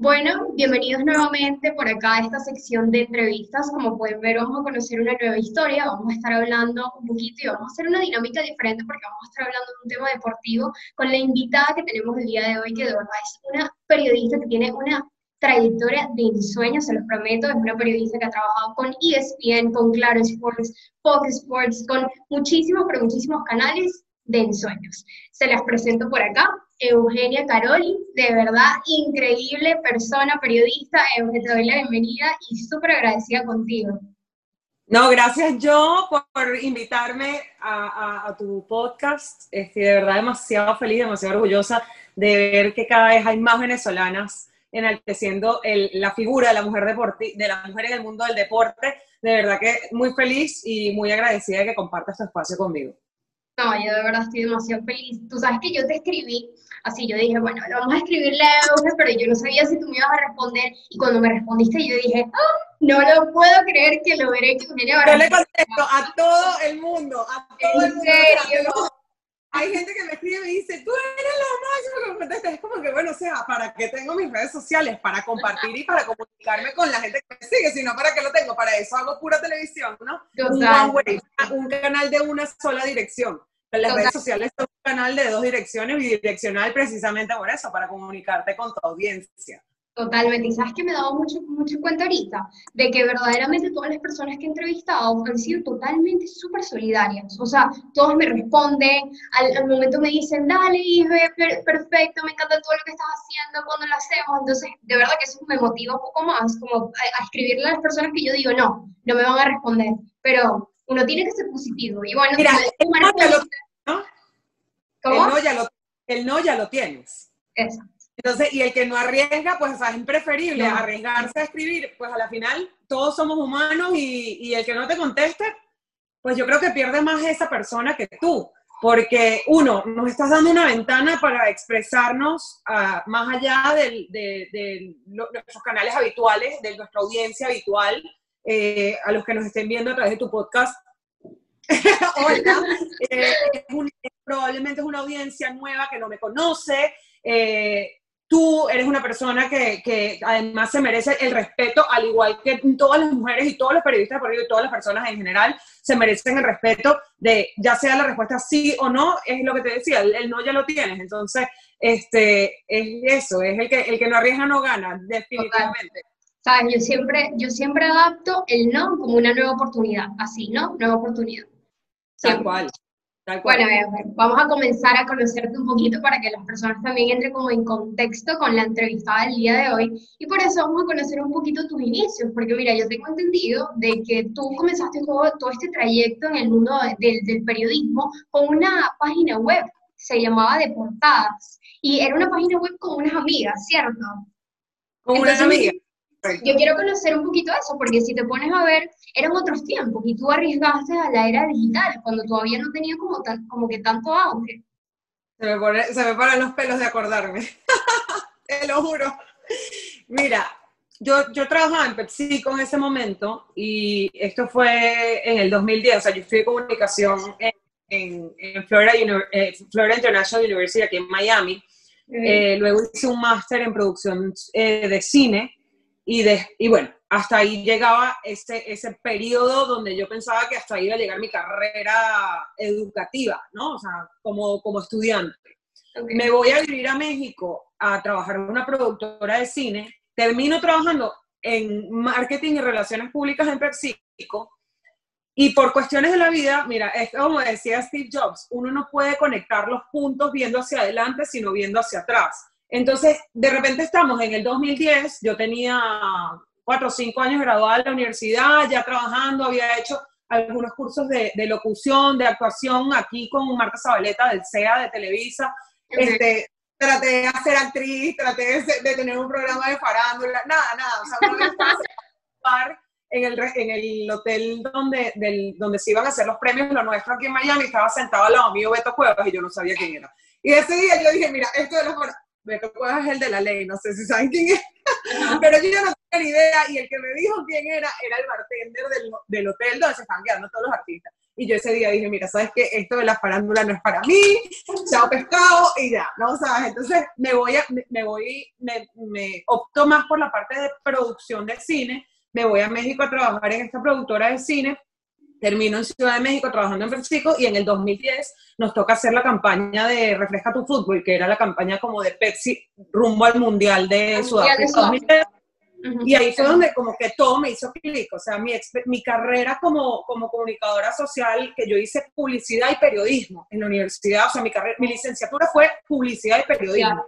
Bueno, bienvenidos nuevamente por acá a esta sección de entrevistas. Como pueden ver, vamos a conocer una nueva historia, vamos a estar hablando un poquito y vamos a hacer una dinámica diferente porque vamos a estar hablando de un tema deportivo con la invitada que tenemos el día de hoy, que de verdad es una periodista que tiene una trayectoria de ensueño, se los prometo, es una periodista que ha trabajado con ESPN, con Claro Sports, Fox Sports, con muchísimos, pero muchísimos canales de ensueños. Se las presento por acá, Eugenia Caroli, de verdad increíble persona, periodista. Te doy la bienvenida y súper agradecida contigo. No, gracias yo por invitarme a, tu podcast. Estoy de verdad demasiado feliz, demasiado orgullosa de ver que cada vez hay más venezolanas enalteciendo el, la figura de la, mujer deporti de la mujer en el mundo del deporte. De verdad que muy feliz y muy agradecida de que compartas tu espacio conmigo. No, yo de verdad estoy demasiado feliz. Tú sabes que yo te escribí, así yo dije, bueno, vamos a escribirle a Euge, pero yo no sabía si tú me ibas a responder. Y cuando me respondiste, yo dije, oh, no lo puedo creer que lo veré que Yo le contesto a todo el mundo, a todo el mundo. Serio? Hay gente que me escribe y me dice, tú eres lo máximo que me Es como que, bueno, o sea, ¿para qué tengo mis redes sociales? Para compartir y para comunicarme con la gente que me sigue, sino para qué lo tengo. Para eso hago pura televisión, ¿no? Un, un canal de una sola dirección. Las redes sociales son un canal de dos direcciones, bidireccional precisamente por eso, para comunicarte con tu audiencia. Totalmente, y sabes que me he dado mucho, mucho cuenta ahorita de que verdaderamente todas las personas que he entrevistado han sido totalmente súper solidarias. O sea, todos me responden, al, momento me dicen, dale, hijo, perfecto, me encanta todo lo que estás haciendo, cuando lo hacemos. Entonces, de verdad que eso me motiva un poco más, como a, escribirle a las personas que yo digo, no, no me van a responder. Pero uno tiene que ser positivo. Y bueno, Mira, el, no ya lo, ¿no? ¿Cómo? El no ya lo, el no ya lo tienes. Exacto. Entonces, y el que no arriesga, pues es impreferible arriesgarse a escribir, pues a la final todos somos humanos y, y, el que no te conteste, pues yo creo que pierde más esa persona que tú, porque uno, nos estás dando una ventana para expresarnos uh, más allá de, de, de, nuestros canales habituales, de nuestra audiencia habitual, eh, a los que nos estén viendo a través de tu podcast. Hola, eh, probablemente es una audiencia nueva que no me conoce. Eh, tú eres una persona que, que, además se merece el respeto, al igual que todas las mujeres y todos los periodistas por y todas las personas en general se merecen el respeto de, ya sea la respuesta sí o no, es lo que te decía, el, no ya lo tienes, entonces, este, es eso, es el que, el que no arriesga no gana, definitivamente. Sabes, yo siempre, yo siempre adapto el no como una nueva oportunidad, así, ¿no? Nueva oportunidad. Tal cual. Bueno, vamos a comenzar a conocerte un poquito para que las personas también entren como en contexto con la entrevistada del día de hoy. Y por eso vamos a conocer un poquito tus inicios, porque mira, yo tengo entendido de que tú comenzaste todo, todo este trayecto en el mundo del, del periodismo con una página web, se llamaba De Portadas, y era una página web con unas amigas, ¿cierto? Con unas amigas. Yo quiero conocer un poquito eso, porque si te pones a ver, eran otros tiempos y tú arriesgaste a la era digital, cuando todavía no tenía como, tan, como que tanto auge. Se me, se me paran los pelos de acordarme, te lo juro. Mira, yo, yo trabajaba en PepsiCo en ese momento y esto fue en el 2010, o sea, yo estudié comunicación en, en, Florida, eh, Florida, International University aquí en Miami. Eh, luego hice un máster en producción eh, de cine y, de, y bueno, hasta ahí llegaba ese, ese periodo donde yo pensaba que hasta ahí iba a llegar mi carrera educativa, ¿no? O sea, como, como estudiante. Me voy a vivir a México a trabajar en una productora de cine, termino trabajando en marketing y relaciones públicas en PepsiCo, y por cuestiones de la vida, mira, es como decía Steve Jobs, uno no puede conectar los puntos viendo hacia adelante, sino viendo hacia atrás. Entonces, de repente estamos en el 2010, yo tenía cuatro o cinco años graduada de la universidad, ya trabajando, había hecho algunos cursos de, locución, de actuación aquí con Marta Zabaleta del CEA de Televisa. Este, traté de hacer actriz, traté de, tener un programa de farándula, nada, nada. O sea, no estaba en el, en el hotel donde, del, donde se iban a hacer los premios, lo nuestro aquí en Miami, estaba sentado al lado mío Beto Cuevas y yo no sabía quién era. Y ese día yo dije, mira, esto de los Beto Cuevas es el de la ley, no sé si saben quién es, pero yo no tenía ni idea y el que me dijo quién era era el bartender del, del hotel donde se estaban quedando todos los artistas. y yo ese día dije, mira, ¿sabes qué? Esto de la farándula no es para mí, chao pescado y ya, ¿no? ¿Sabes? Entonces me voy, a, me voy, me, me opto más por la parte de producción de cine, me voy a México a trabajar en esta productora de cine, termino en Ciudad de México trabajando en Francisco y en el 2010 nos toca hacer la campaña de Refleja tu Fútbol, que era la campaña como de Pepsi rumbo al Mundial de Sudáfrica. Y ahí fue donde como que todo me hizo clic, o sea, mi, mi carrera como, como comunicadora social, que yo hice publicidad y periodismo en la universidad, o sea, mi, carrera, mi licenciatura fue publicidad y periodismo.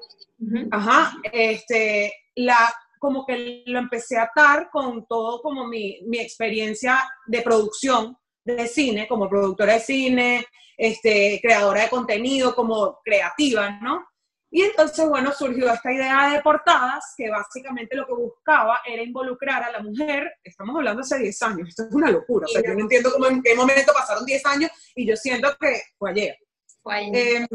Ajá, este, la, como que lo empecé a atar con todo como mi, mi experiencia de producción de cine, como productora de cine, este, creadora de contenido, como creativa, ¿no? Y entonces, bueno, surgió esta idea de portadas que básicamente lo que buscaba era involucrar a la mujer, estamos hablando hace 10 años, esto es una locura, o sea, yo no entiendo cómo en qué momento pasaron 10 años y yo siento que fue ayer. Em,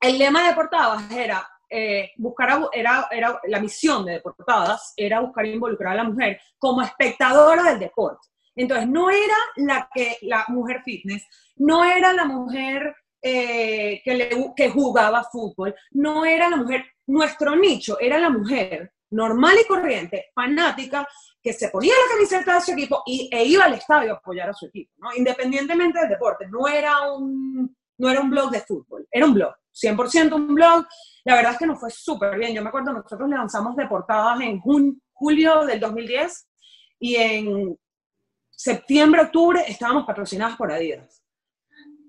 el lema de portadas era, eh, buscar, era, la misión de portadas era buscar involucrar a la mujer como espectadora del deporte. Entonces, no era la, mujer fitness, no era la mujer eh, que, jugaba fútbol, no era la mujer, nuestro nicho era la mujer normal y corriente, fanática, que se ponía la camiseta de su equipo y, e iba al estadio a apoyar a su equipo, independientemente del deporte. No era un blog de fútbol, era un blog, 100% un blog. La verdad es que nos fue súper bien. Yo me acuerdo, nosotros lanzamos de portadas en julio del 2010 y en septiembre, octubre estábamos patrocinadas por Adidas.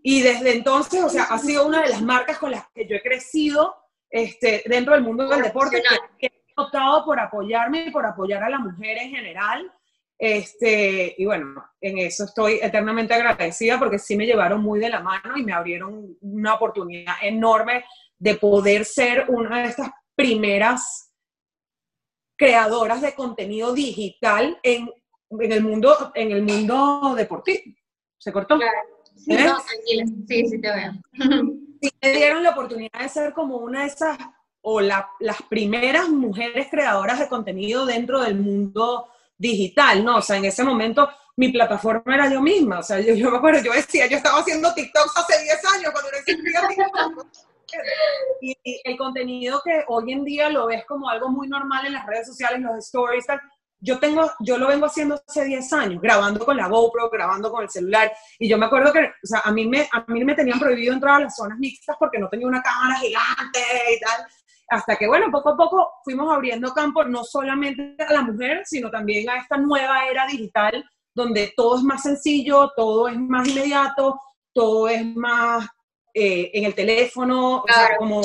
Y desde entonces, o sea, ha sido una de las marcas con las que yo he crecido este, dentro del mundo del deporte, he optado por apoyarme y por apoyar a la mujer en general. Este, y bueno, en eso estoy eternamente agradecida porque sí me llevaron muy de la mano y me abrieron una oportunidad enorme de poder ser una de estas primeras creadoras de contenido digital en, en el mundo en el mundo deportivo. ¿Se cortó? Sí, ¿Eh? tranquila. Sí, sí te veo. Sí, me dieron la oportunidad de ser como una de esas, o las primeras mujeres creadoras de contenido dentro del mundo digital, ¿no? O sea, en ese momento mi plataforma era yo misma, o sea, yo, me acuerdo, yo decía, yo estaba haciendo TikToks hace 10 años cuando no TikTok. Y, el contenido que hoy en día lo ves como algo muy normal en las redes sociales, los stories, tal, yo tengo, yo lo vengo haciendo hace 10 años, grabando con la GoPro, grabando con el celular, y yo me acuerdo que, o sea, a mí me, a mí me tenían prohibido entrar a las zonas mixtas porque no tenía una cámara gigante y tal, hasta que, bueno, poco a poco fuimos abriendo campo no solamente a la mujer, sino también a esta nueva era digital, donde todo es más sencillo, todo es más inmediato, todo es más eh, en el teléfono, o sea, como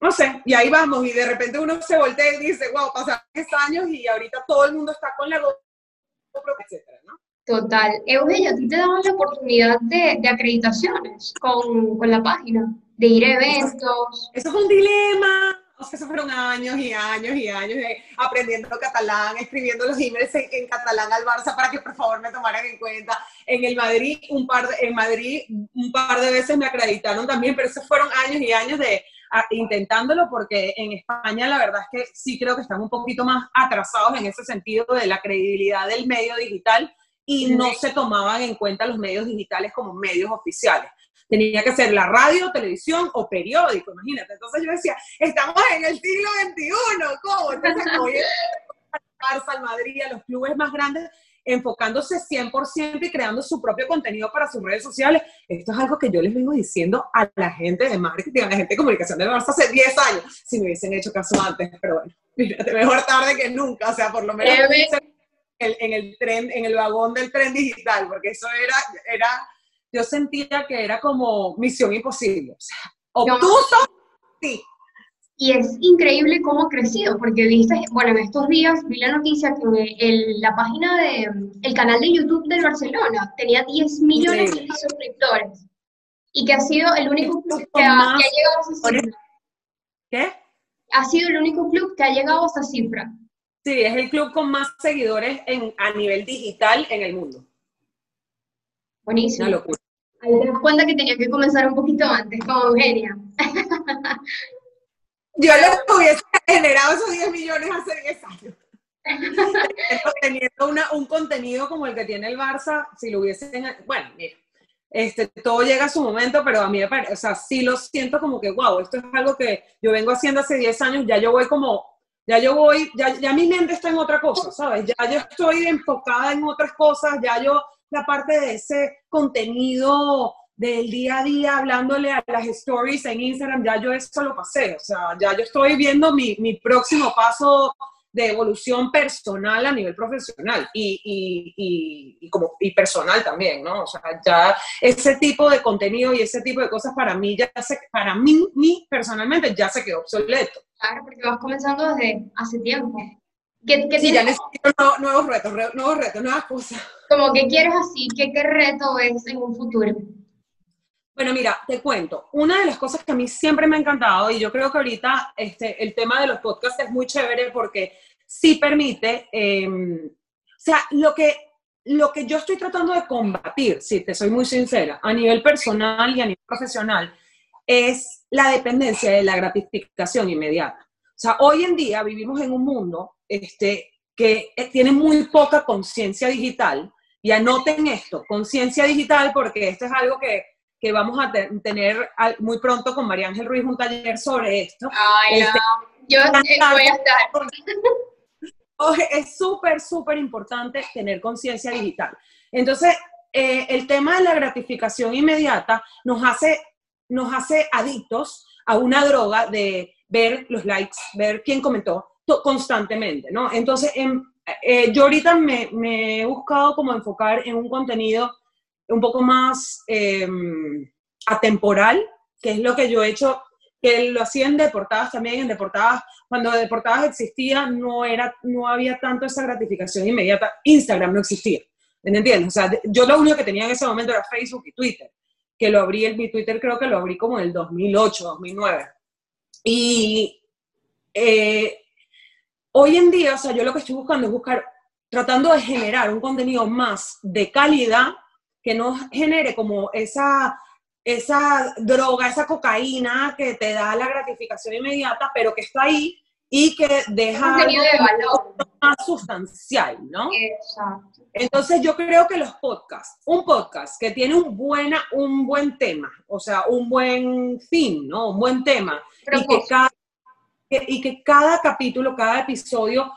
no sé, y ahí vamos, y de repente uno se voltea y dice, wow, pasaron 10 años y ahorita todo el mundo está con la GoPro, etcétera, ¿no? Total. Eugenia, a ti te daban la oportunidad de, de acreditaciones con, con, la página, de ir a eventos. Eso, fue un dilema. O sea, eso fueron años y años y años de aprendiendo catalán, escribiendo los emails en, en, catalán al Barça para que por favor me tomaran en cuenta. En el Madrid, un par de, en Madrid, un par de veces me acreditaron también, pero esos fueron años y años de, intentándolo porque en España la verdad es que sí creo que están un poquito más atrasados en ese sentido de la credibilidad del medio digital y no se tomaban en cuenta los medios digitales como medios oficiales. Tenía que ser la radio, televisión o periódico, imagínate. Entonces yo decía, estamos en el siglo XXI, ¿cómo? Entonces, oye, al Madrid, a los clubes más grandes, enfocándose 100% y creando su propio contenido para sus redes sociales. Esto es algo que yo les vengo diciendo a la gente de marketing, a la gente de comunicación de Barça hace 10 años, si me hubiesen hecho caso antes, pero bueno, mejor tarde que nunca, o sea, por lo menos en el tren, en el vagón del tren digital, porque eso era, era, yo sentía que era como misión imposible, o sea, obtuso, sí, y es increíble cómo ha crecido, porque viste, bueno, en estos días vi la noticia que el, la página de, el canal de YouTube del Barcelona tenía 10 millones de suscriptores y que ha sido el único club que ha, llegado a esa cifra. ¿Qué? Ha sido el único club que ha llegado a esa cifra. Sí, es el club con más seguidores en, a nivel digital en el mundo. Buenísimo. Una locura. Ahí te das cuenta que tenía que comenzar un poquito antes, como Eugenia. Yo le hubiese generado esos 10 millones hace 10 años. teniendo una, un contenido como el que tiene el Barça, si lo hubiesen, bueno, mira, este, todo llega a su momento, pero a mí me parece, o sea, sí lo siento como que, wow, esto es algo que yo vengo haciendo hace 10 años, ya yo voy como, ya yo voy, ya, ya mi mente está en otra cosa, ¿sabes? Ya yo estoy enfocada en otras cosas, ya yo, la parte de ese contenido del día a día, hablándole a las stories en Instagram, ya yo eso lo pasé, o sea, ya yo estoy viendo mi, mi próximo paso de evolución personal a nivel profesional y, y, y, como, y personal también, ¿no? O sea, ya ese tipo de contenido y ese tipo de cosas para mí ya se, para mí, mí personalmente ya se quedó obsoleto. Claro, porque vas comenzando desde hace tiempo. ¿Qué, qué sí, ya necesito nuevos, retos, nuevos retos, nuevas cosas. Como que quieres así, ¿qué, qué reto es en un futuro? Bueno, mira, te cuento. Una de las cosas que a mí siempre me ha encantado, y yo creo que ahorita este, el tema de los podcasts es muy chévere porque sí permite, em, o sea, lo que, lo que yo estoy tratando de combatir, si te soy muy sincera, a nivel personal y a nivel profesional, es la dependencia de la gratificación inmediata. O sea, hoy en día vivimos en un mundo este, que tiene muy poca conciencia digital, y anoten esto, conciencia digital, porque esto es algo que que vamos a tener muy pronto con María Ángel Ruiz un taller sobre esto. Ay, este, Yo voy a estar. Es súper, súper importante tener conciencia digital. Entonces, eh, el tema de la gratificación inmediata nos hace, nos hace adictos a una droga de ver los likes, ver quién comentó constantemente, ¿no? Entonces, em, eh, yo ahorita me, me, he buscado como enfocar en un contenido un poco más em, atemporal, que es lo que yo he hecho, que lo hacía en Deportadas también, en Deportadas, cuando Deportadas existía, no, era, no había tanto esa gratificación inmediata, Instagram no existía, ¿me entiendes? O sea, yo lo único que tenía en ese momento era Facebook y Twitter, que lo abrí, mi Twitter creo que lo abrí como en el 2008, 2009. Y eh, hoy en día, o sea, yo lo que estoy buscando es buscar, tratando de generar un contenido más de calidad que no genere como esa, esa droga, esa cocaína que te da la gratificación inmediata, pero que está ahí y que deja algo más sustancial, ¿no? Exacto. Entonces yo creo que los podcasts, un podcast que tiene un, buena, un buen tema, o sea, un buen fin, ¿no? Un buen tema, y que, cada, y que cada capítulo, cada episodio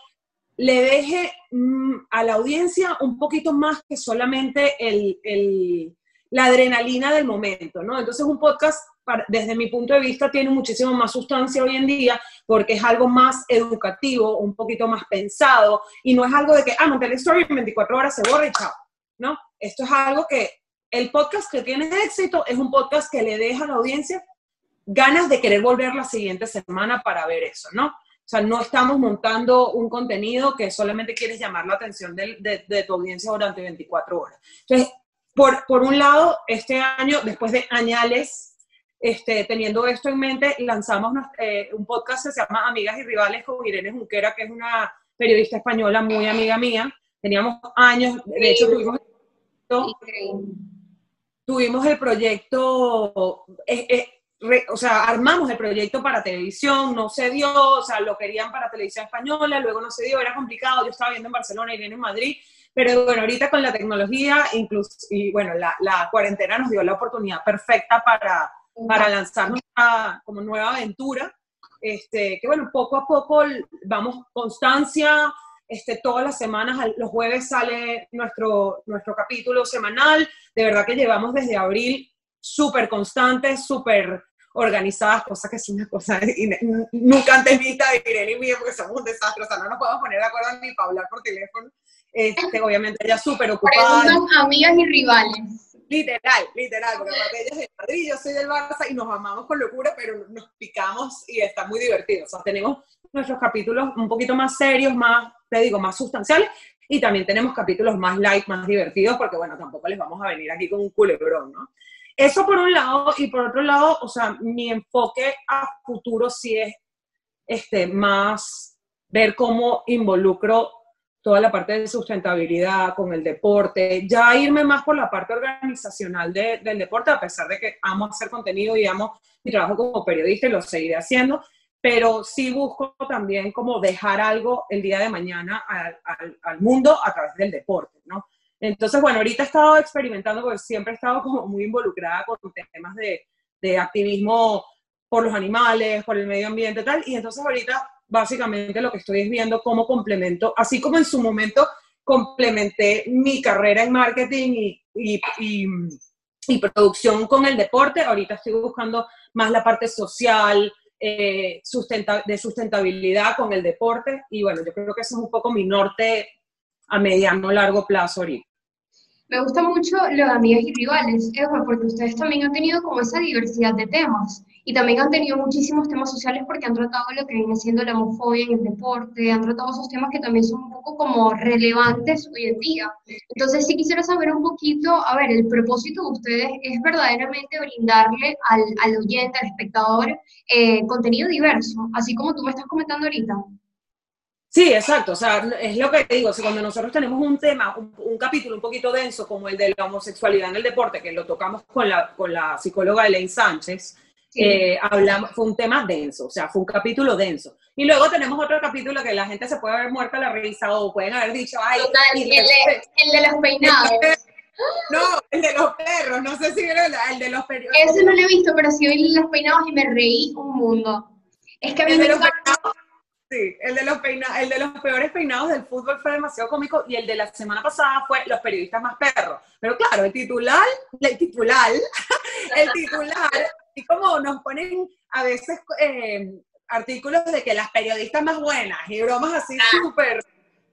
le deje mm, a la audiencia un poquito más que solamente el, la adrenalina del momento, ¿no? Entonces un podcast, desde mi punto de vista, tiene muchísimo más sustancia hoy en día porque es algo más educativo, un poquito más pensado y no es algo de que, ah, monté la story en 24 horas se borra y chao, ¿no? Esto es algo que el podcast que tiene éxito es un podcast que le deja a la audiencia ganas de querer volver la siguiente semana para ver eso, ¿no? O sea, no estamos montando un contenido que solamente quieres llamar la atención de, de, tu audiencia durante 24 horas. Entonces, por, por, un lado, este año, después de añales, este, teniendo esto en mente, lanzamos eh, un podcast que se llama Amigas y Rivales con Irene Junquera, que es una periodista española muy amiga mía. Teníamos años, de hecho, tuvimos, tuvimos el proyecto, eh, eh, o sea, armamos el proyecto para televisión, no se dio, o sea, lo querían para televisión española, luego no se dio, era complicado, yo estaba viendo en Barcelona y viene en Madrid, pero bueno, ahorita con la tecnología, incluso, y bueno, la, la cuarentena nos dio la oportunidad perfecta para, para lanzarnos a, como nueva aventura, este, que bueno, poco a poco vamos constancia, este, todas las semanas, los jueves sale nuestro, nuestro capítulo semanal, de verdad que llevamos desde abril súper constantes, súper organizadas, cosas que es una cosa nunca antes vista de Irene y mía, porque somos un desastre, o sea, no nos podemos poner de acuerdo ni para hablar por teléfono. Este, obviamente ella súper ocupada. amigas y rivales. Literal, literal, porque aparte ella es de Madrid, yo soy del Barça y nos amamos con locura, pero nos picamos y está muy divertido. O sea, tenemos nuestros capítulos un poquito más serios, más, te digo, más sustanciales, y también tenemos capítulos más light, más divertidos, porque bueno, tampoco les vamos a venir aquí con un culebrón, ¿no? Eso por un lado, y por otro lado, o sea, mi enfoque a futuro sí es este, más ver cómo involucro toda la parte de sustentabilidad con el deporte, ya irme más por la parte organizacional del deporte, a pesar de que amo hacer contenido y amo mi trabajo como periodista y lo seguiré haciendo, pero sí busco también como dejar algo el día de mañana al, al, mundo a través del deporte, ¿no? Entonces, bueno, ahorita he estado experimentando porque siempre he estado como muy involucrada con temas de, activismo por los animales, por el medio ambiente tal, y entonces ahorita básicamente lo que estoy es viendo cómo complemento, así como en su momento complementé mi carrera en marketing y, y, producción con el deporte, ahorita estoy buscando más la parte social, eh, de sustentabilidad con el deporte y bueno, yo creo que ese es un poco mi norte a mediano largo plazo ahorita. Me gusta mucho lo de amigas y rivales, porque ustedes también han tenido como esa diversidad de temas y también han tenido muchísimos temas sociales porque han tratado lo que viene siendo la homofobia en el deporte, han tratado esos temas que también son un poco como relevantes hoy en día. Entonces sí quisiera saber un poquito, a ver, el propósito de ustedes es verdaderamente brindarle al, al oyente, al espectador, eh, contenido diverso, así como tú me estás comentando ahorita. Sí, exacto. O sea, es lo que digo. Si cuando nosotros tenemos un tema, un, capítulo un poquito denso, como el de la homosexualidad en el deporte, que lo tocamos con la, con la psicóloga Elaine Sánchez, eh, hablamos, fue un tema denso, o sea, fue un capítulo denso. Y luego tenemos otro capítulo que la gente se puede haber muerto a la risa o pueden haber dicho, ay, el, de, los peinados. No, el de los perros, no sé si era el, de los perros. Ese no lo he visto, pero sí oí los peinados y me reí un mundo. Es que a mí me Sí, el de, los el de los peores peinados del fútbol fue demasiado cómico y el de la semana pasada fue los periodistas más perros. Pero claro, el titular, el titular, el titular, y como nos ponen a veces eh, artículos de que las periodistas más buenas y bromas así ah. súper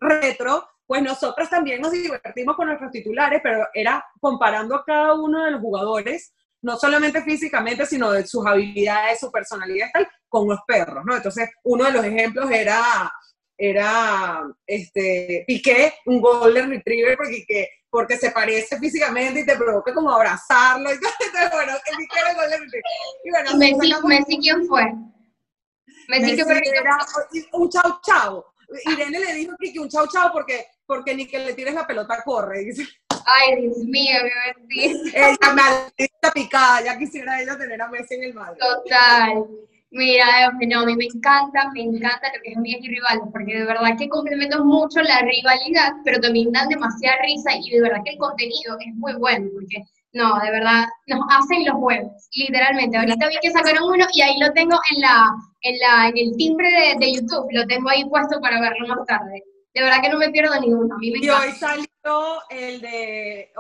retro, pues nosotros también nos divertimos con nuestros titulares, pero era comparando a cada uno de los jugadores no solamente físicamente, sino de sus habilidades, su personalidad y tal, con los perros, ¿no? Entonces, uno de los ejemplos era, era este, Piqué, un golden retriever, porque, porque se parece físicamente y te provoca como abrazarlo. Y Entonces, bueno, el Piqué era golden retriever. Y bueno, Messi, Messi, ¿quién fue? Messi, Messi era un chau chau. Irene le dijo que un chau chau porque, porque ni que le tires la pelota corre. Dice. Ay, Dios mío, qué bendito. Ella me picada, ya quisiera ella tener a Messi en el Madrid. Total. Mira, no, a mí me encanta, me encanta lo que es Amigas y Rivales, porque de verdad que complementan mucho la rivalidad, pero también dan demasiada risa y de verdad que el contenido es muy bueno, porque no, de verdad, nos hacen los jueves, literalmente. Ahorita vi que sacaron uno y ahí lo tengo en la, en la, en el timbre de, de YouTube, lo tengo ahí puesto para verlo más tarde de verdad que no me pierdo ninguno. A mí me y hoy salió el de,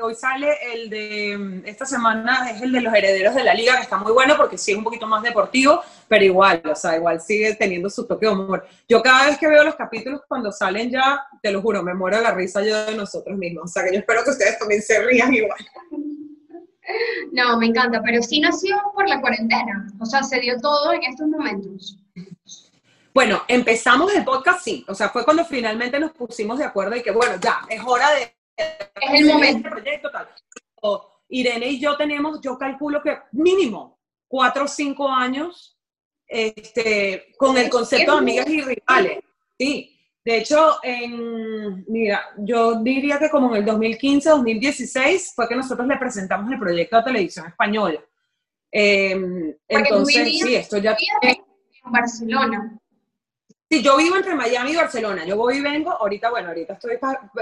hoy, sale el de, mm, esta semana es el de los herederos de la liga, que está muy bueno porque sí es un poquito más deportivo, pero igual, o sea, igual sigue teniendo su toque de humor. Yo cada vez que veo los capítulos cuando salen ya, te lo juro, me muero la risa yo de nosotros mismos. O sea, que yo espero que ustedes también se rían igual. No, me encanta, pero sí nació por la cuarentena, o sea, se dio todo en estos momentos. Bueno, empezamos el podcast, sí. O sea, fue cuando finalmente nos pusimos de acuerdo y que, bueno, ya, es hora de... Es el momento. proyecto, tal. Irene y yo tenemos, yo calculo que mínimo cuatro o cinco años este, con el concepto de amigas y rivales. Sí. De hecho, en, mira, yo diría que como en el 2015, 2016 fue que nosotros le presentamos el proyecto a Televisión Española. Em, entonces, sí, esto ya... En Barcelona. Sí, yo vivo entre Miami y Barcelona. Yo voy y vengo. Ahorita, bueno, ahorita estoy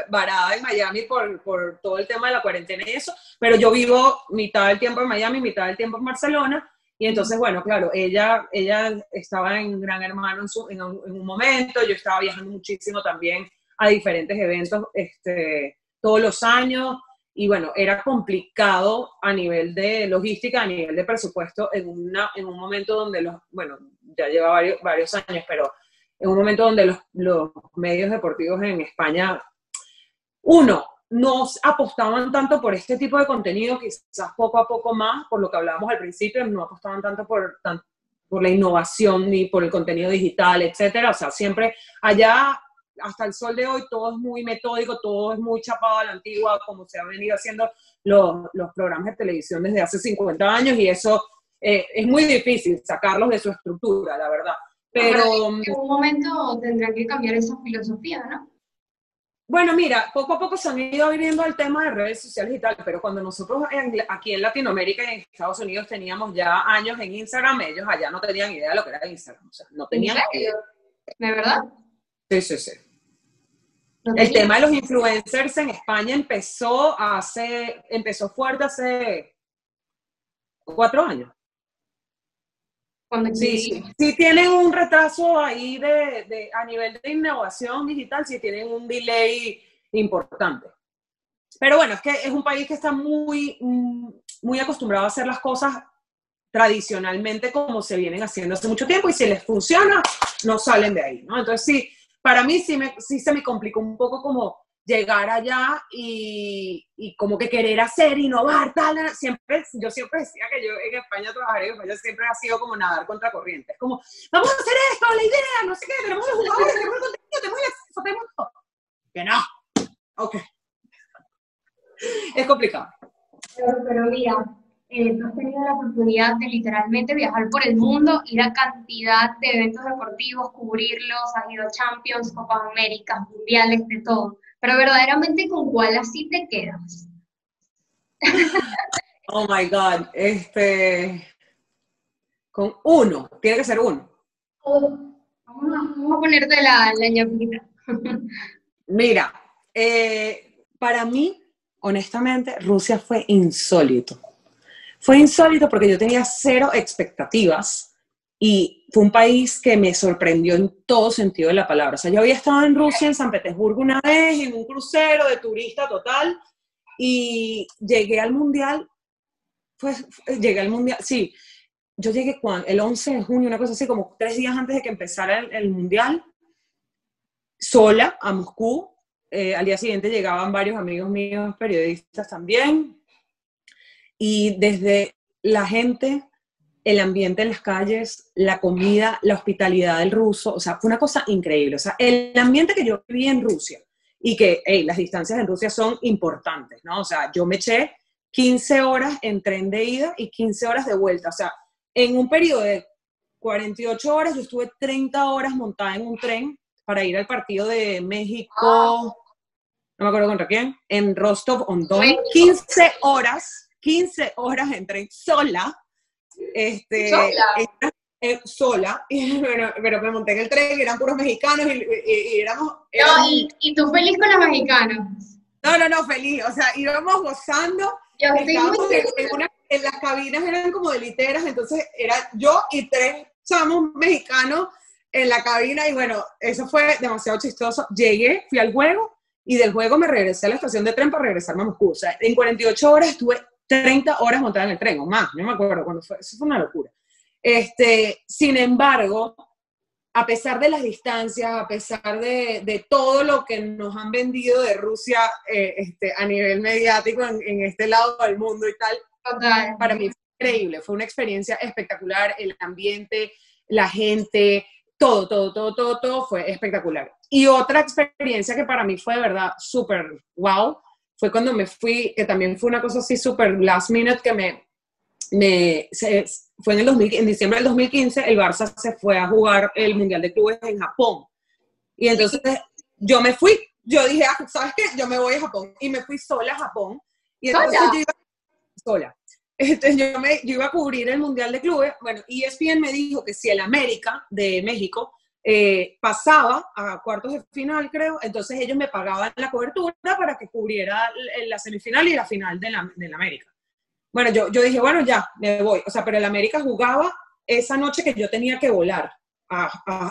varada en Miami por, por todo el tema de la cuarentena y eso, pero yo vivo mitad del tiempo en Miami, mitad del tiempo en Barcelona. Y entonces, bueno, claro, ella, ella estaba en Gran Hermano en, un, momento, yo estaba viajando muchísimo también a diferentes eventos este, todos los años. Y bueno, era complicado a nivel de logística, a nivel de presupuesto, en, una, en un momento donde los, bueno, ya lleva varios, varios años, pero en un momento donde los, medios deportivos en España, uno, no apostaban tanto por este tipo de contenido, quizás poco a poco más, por lo que hablábamos al principio, no apostaban tanto por, por la innovación ni por el contenido digital, etcétera. O sea, siempre allá, hasta el sol de hoy, todo es muy metódico, todo es muy chapado a la antigua, como se han venido haciendo los, los programas de televisión desde hace 50 años, y eso eh, es muy difícil sacarlos de su estructura, la verdad. Pero en algún momento tendrán que cambiar esa filosofía, ¿no? Bueno, mira, poco a poco se han ido abriendo al tema de redes sociales y tal, pero cuando nosotros aquí en Latinoamérica y en Estados Unidos teníamos ya años en Instagram, ellos allá no tenían idea de lo que era Instagram. O sea, no tenían idea. ¿De verdad? Sí, sí, sí. el tema de los influencers en España empezó hace, empezó fuerte hace cuatro años. Sí, sí, tienen un retraso ahí de, a nivel de innovación digital, sí tienen un delay importante. Pero bueno, es que es un país que está muy, muy acostumbrado a hacer las cosas tradicionalmente como se vienen haciendo hace mucho tiempo y si les funciona, no salen de ahí, ¿no? Entonces sí, para mí sí, me, sí se me complicó un poco como llegar allá y, y, como que querer hacer, innovar, tal, siempre, yo siempre decía que yo en España trabajaría en España siempre ha sido como nadar contra corriente, es como, vamos a hacer esto, la idea, no sé qué, tenemos los jugadores, tenemos el contenido, tenemos el acceso, tenemos todo. Que no, ok. Es complicado. Pero, pero mira, eh, tú has tenido la oportunidad de literalmente viajar por el mundo, ir a cantidad de eventos deportivos, cubrirlos, has ido a Champions, Copas Américas, Mundiales, de todo. Pero verdaderamente, ¿con cuál así te quedas? oh my God, este. Con uno, tiene que ser uno. vamos, a, ponerte la, la Mira, eh, para mí, honestamente, Rusia fue insólito. Fue insólito porque yo tenía cero expectativas y fue un país que me sorprendió en todo sentido de la palabra. O sea, yo había estado en Rusia, en San Petersburgo una vez, en un crucero de turista total, y llegué al Mundial, pues llegué al Mundial, sí, yo llegué cuando, el 11 de junio, una cosa así, como tres días antes de que empezara el, Mundial, sola a Moscú. Eh, al día siguiente llegaban varios amigos míos, periodistas también. Y desde la gente el ambiente en las calles, la comida, la hospitalidad del ruso, o sea, fue una cosa increíble. O sea, el ambiente que yo viví en Rusia y que, hey, las distancias en Rusia son importantes, ¿no? O sea, yo me eché 15 horas en tren de ida y 15 horas de vuelta. O sea, en un periodo de 48 horas yo estuve 30 horas montada en un tren para ir al partido de México, no me acuerdo contra quién, en Rostov-on-Don. 15 horas, 15 horas en tren sola este, sola. Eh, sola, pero, me monté en el tren y eran puros mexicanos y, éramos, y, tú feliz con los mexicanos? No, no, no, feliz, o sea, íbamos gozando, estábamos en, las cabinas eran como de literas, entonces era yo y tres chamos mexicanos en la cabina y bueno, eso fue demasiado chistoso. Llegué, fui al juego y del juego me regresé a la estación de tren para regresarme a Moscú. O sea, en 48 horas estuve 30 horas montada en el tren o más, no me acuerdo fue, eso fue una locura. Este, sin embargo, a pesar de las distancias, a pesar de, de todo lo que nos han vendido de Rusia eh, este, a nivel mediático en, este lado del mundo y tal, para mí fue increíble, fue una experiencia espectacular, el ambiente, la gente, todo, todo, todo, todo, todo fue espectacular. Y otra experiencia que para mí fue de verdad súper wow fue cuando me fui, que también fue una cosa así súper last minute que me, me fue en, el 2000, en diciembre del 2015, el Barça se fue a jugar el Mundial de Clubes en Japón. Y entonces yo me fui, yo dije, ah, ¿sabes qué? Yo me voy a Japón. Y me fui sola a Japón. Y entonces yo iba sola. Entonces yo, me, yo iba a cubrir el Mundial de Clubes. Bueno, ESPN me dijo que si el América de México eh, pasaba a cuartos de final, creo, entonces ellos me pagaban la cobertura para que cubriera la semifinal y la final de la, América. Bueno, yo, yo dije, bueno, ya, me voy. O sea, pero el América jugaba esa noche que yo tenía que volar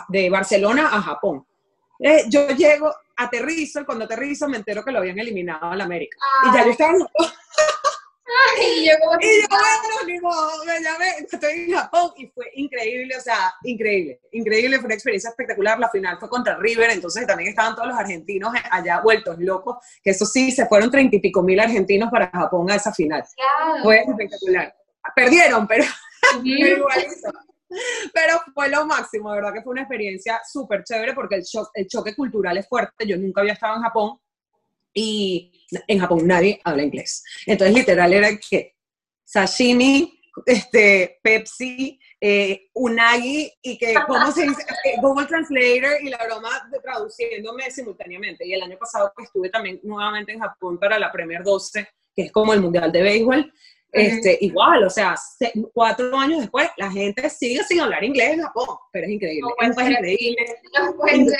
de Barcelona a Japón. Eh, yo llego, aterrizo, y cuando aterrizo me entero que lo habían eliminado al América. Y ya yo estaba... y yo como y yo, bueno, me llamé, estoy en Japón y fue increíble, o sea, increíble, increíble, fue una experiencia espectacular. La final fue contra River, entonces también estaban todos los argentinos allá vueltos locos, que eso sí, se fueron treinta y pico mil argentinos para Japón a esa final. Fue espectacular. Perdieron, pero, pero fue lo máximo, de verdad que fue una experiencia súper chévere porque el, el choque cultural es fuerte. Yo nunca había estado en Japón y en Japón nadie habla inglés. Entonces, literal, era que sashimi, este, Pepsi, eh, Unagi y que, ¿cómo se dice? Google Translator y la broma de traduciéndome simultáneamente. Y el año pasado que estuve también nuevamente en Japón para la Premier 12, que es como el Mundial de Béisbol, este, igual, o sea, cuatro años después, la gente sigue sin hablar inglés en Japón, pero es increíble. No es increíble. No puede ser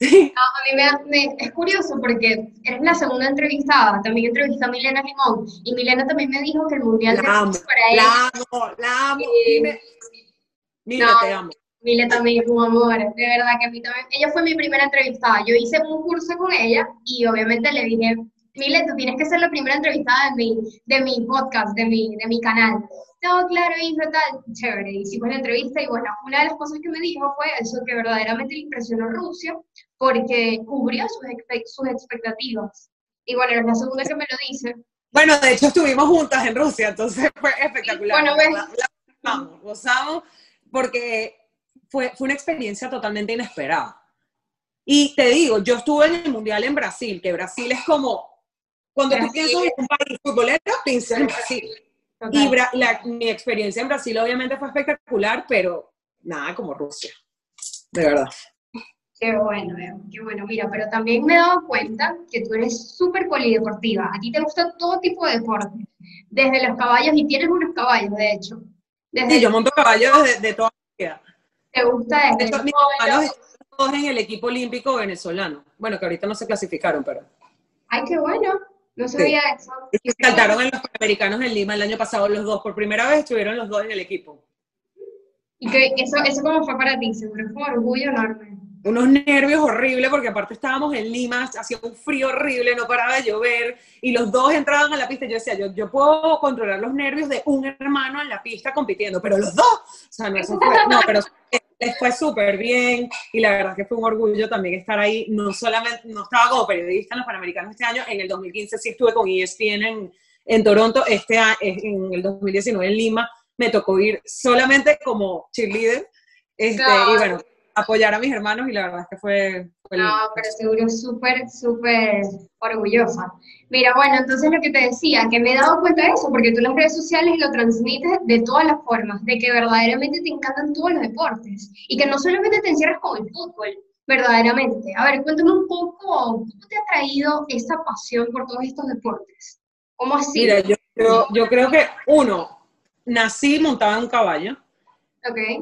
así. a mí me, es curioso porque eres la segunda entrevistada, también entrevisté a Milena Limón y Milena también me dijo que el mundial la amo, para ella. La amo, la amo. Eh, Mile, te amo. Mile también, tu amor, de verdad que a mí también. Ella fue mi primera entrevistada. Yo hice un curso con ella y obviamente le dije, Mile, tú tienes que ser la primera entrevistada de mi, de mi podcast, de mi, de mi canal no, claro, y tal, chévere, hicimos la entrevista y bueno, una de las cosas que me dijo fue eso, que verdaderamente le impresionó Rusia porque cubrió sus, sus expectativas. Y bueno, es la segunda que me lo dice. Bueno, de hecho estuvimos juntas en Rusia, entonces fue espectacular. Bueno, ves. gozamos, porque fue, fue una experiencia totalmente inesperada. Y te digo, yo estuve en el Mundial en Brasil, que Brasil es como, cuando tú piensas en un país futbolero, piensas en Brasil. Y mi experiencia en Brasil obviamente fue espectacular, pero nada como Rusia, de verdad. Qué bueno, qué bueno. Mira, pero también me he dado cuenta que tú eres súper polideportiva. A ti te gusta todo tipo de deporte, desde los caballos, y tienes unos caballos, de hecho. sí, yo monto caballos de, de toda la vida. ¿Te gusta desde de mis caballos todos en el equipo olímpico venezolano. Bueno, que ahorita no se clasificaron, pero... Ay, qué bueno. No sabía eso. saltaron en los Panamericanos en Lima el año pasado los dos. Por primera vez estuvieron los dos en el equipo. ¿Y que eso, eso cómo fue para ti? Seguro fue un orgullo enorme. Unos nervios horribles porque aparte estábamos en Lima, hacía un frío horrible, no paraba de llover y los dos entraban a la pista. Yo decía, yo, yo puedo controlar los nervios de un hermano en la pista compitiendo, pero los dos, o sea, no, no pero les fue súper bien y la verdad que fue un orgullo también estar ahí. No solamente, no estaba como periodista en los Panamericanos este año, en el 2015 sí estuve con ESPN en, en Toronto, este en el 2019 en Lima me tocó ir solamente como cheerleader. Este, Y bueno, apoyar a mis hermanos y la verdad es que fue... no, pero seguro súper, súper orgullosa. Mira, bueno, entonces lo que te decía, que me he dado cuenta de eso, porque tú en las redes sociales lo transmites de todas las formas, de que verdaderamente te encantan todos los deportes y que no solamente te encierras con el fútbol, verdaderamente. A ver, cuéntame un poco, ¿cómo te ha traído esa pasión por todos estos deportes? ¿Cómo así? Mira, yo, yo, yo creo que, uno, nací montada en un caballo,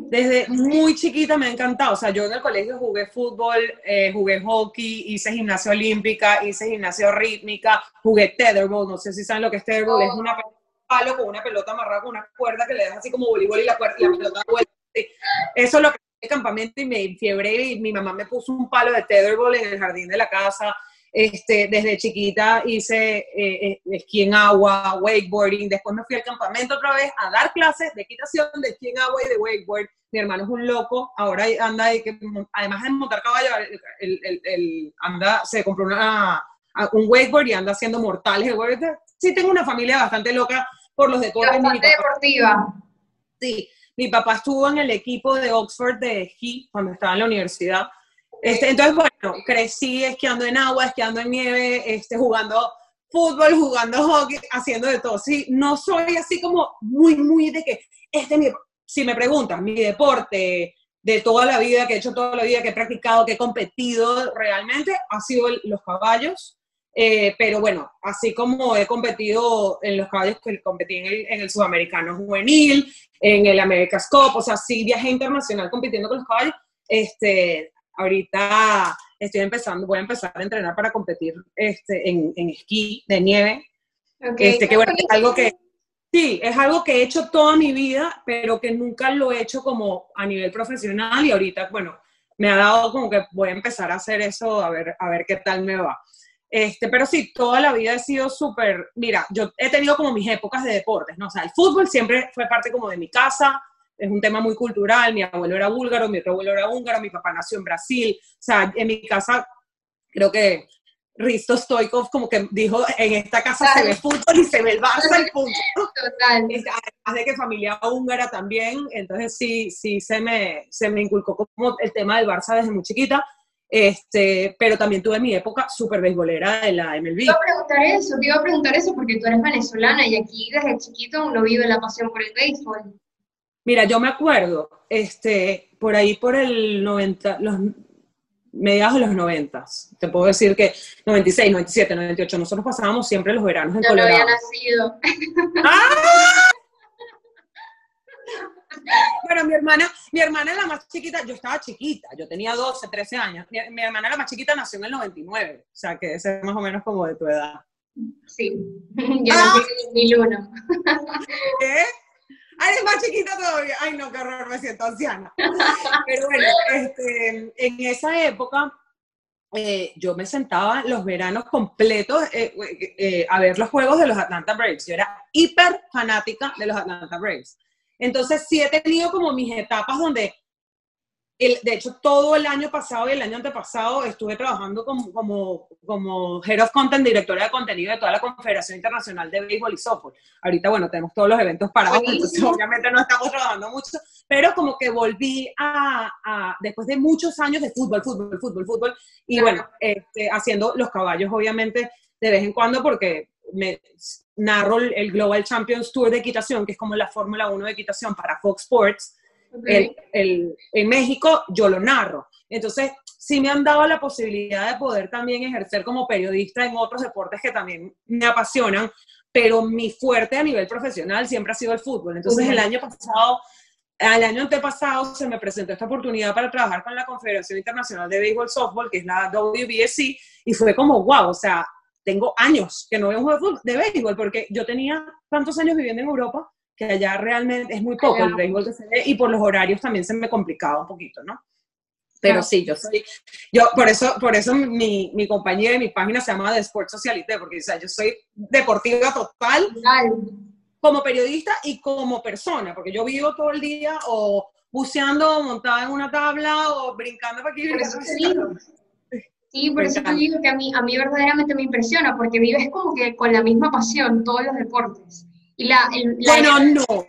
desde muy chiquita me ha encantado. O sea, yo en el colegio jugué fútbol, eh, jugué hockey, hice gimnasia olímpica, hice gimnasia rítmica, jugué tetherball. No sé si saben lo que es tetherball. Es una palo con una pelota amarrada con una cuerda que le deja así como voleibol y la, cuerda, la pelota vuelve. Eso es lo que el campamento y me fiebre y mi mamá me puso un palo de tetherball en el jardín de la casa. Este, desde chiquita hice eh, eh, esquí en agua, wakeboarding, después me fui al campamento otra vez a dar clases de equitación, de esquí en agua y de wakeboard. Mi hermano es un loco, ahora anda, de que, además de montar caballo, el, anda, se compró una, un wakeboard y anda haciendo mortales. Sí, tengo una familia bastante loca por los deportes. Bastante deportiva. Sí, mi papá estuvo en el equipo de Oxford de esquí cuando estaba en la universidad este, entonces, bueno, crecí esquiando en agua, esquiando en nieve, este, jugando fútbol, jugando hockey, haciendo de todo. Sí, no soy así como muy, muy de que, este mi, si me preguntas, mi deporte de toda la vida, que he hecho toda la vida, que he practicado, que he competido realmente, ha sido los caballos. Eh, pero bueno, así como he competido en los caballos que competí en el, en el sudamericano juvenil, en el America's Cup, o sea, sí viajé internacional compitiendo con los caballos, este, Ahorita estoy empezando, voy a empezar a entrenar para competir este, en, en esquí de nieve. Este, que bueno, es algo que, sí, es algo que he hecho toda mi vida, pero que nunca lo he hecho como a nivel profesional y ahorita, bueno, me ha dado como que voy a empezar a hacer eso, a ver, a ver qué tal me va. Este, pero sí, toda la vida he sido súper, mira, yo he tenido como mis épocas de deportes, ¿no? O sea, el fútbol siempre fue parte como de mi casa, es un tema muy cultural, mi abuelo era búlgaro, mi otro abuelo era húngaro, mi papá nació en Brasil, o sea, en mi casa creo que Risto Stoikov como que dijo, en esta casa se ve fútbol y se ve el Barça y punto. Total. Además de que familia húngara también, entonces sí, sí se me, se me inculcó como el tema del Barça desde muy chiquita, este, pero también tuve mi época súper beisbolera de la MLB. Te iba a preguntar eso, te iba a preguntar eso porque tú eres venezolana y aquí desde chiquito uno vive la pasión por el béisbol. Mira, yo me acuerdo, este, por ahí por el 90, los mediados de los 90, te puedo decir que 96, 97, 98, nosotros pasábamos siempre los veranos en yo Colorado. no había nacido. ¡Ah! Bueno, mi hermana, mi hermana la más chiquita, yo estaba chiquita, yo tenía 12, 13 años. Mi, mi hermana la más chiquita nació en el 99, o sea, que ese es más o menos como de tu edad. Sí, yo nací en 2001. ¿Qué? Ay, eres más chiquita todavía. Ay, no, qué horror, me siento anciana. Pero bueno, este, en esa época eh, yo me sentaba los veranos completos eh, eh, a ver los juegos de los Atlanta Braves. Yo era hiper fanática de los Atlanta Braves. Entonces sí he tenido como mis etapas donde, el- de hecho, todo el año pasado y el año antepasado estuve trabajando como, como, como Head of Content, directora de contenido de toda la Confederación Internacional de Béisbol y Softball. Ahorita, bueno, tenemos todos los eventos parados, entonces obviamente no estamos trabajando mucho, pero como que volví a, a- después de muchos años de fútbol, fútbol, fútbol, fútbol, y bueno, este, haciendo los caballos, obviamente, de vez en cuando, porque me narro el- el Global Champions Tour de equitación, que es como la Fórmula 1 de equitación para Fox Sports, Ok. el- el- en México yo lo narro. Entonces, sí me han dado la posibilidad de poder también ejercer como periodista en otros deportes que también me apasionan, pero mi fuerte a nivel profesional siempre ha sido el fútbol. Entonces, el año pasado, el año antepasado se me presentó esta oportunidad para trabajar con la Confederación Internacional de Béisbol Softball, que es la WBSC, y fue como, wow, o sea, tengo años que no veo un juego de béisbol, porque yo tenía tantos años viviendo en Europa que allá realmente es muy poco el béisbol que se ve y por los horarios también se me complicaba un poquito, ¿no? Pero sí, yo soy, yo, por eso, por eso mi, mi compañía y mi página se llama The Sport Socialité, porque o sea, yo soy deportiva total como periodista y como persona, porque yo vivo todo el día o buceando, montada en una tabla o brincando para aquí. Por eso te digo. Sí, por eso te digo que a mí, a mí verdaderamente me impresiona, porque vives como que con la misma pasión todos los deportes. Y la, el- la- Bueno, no,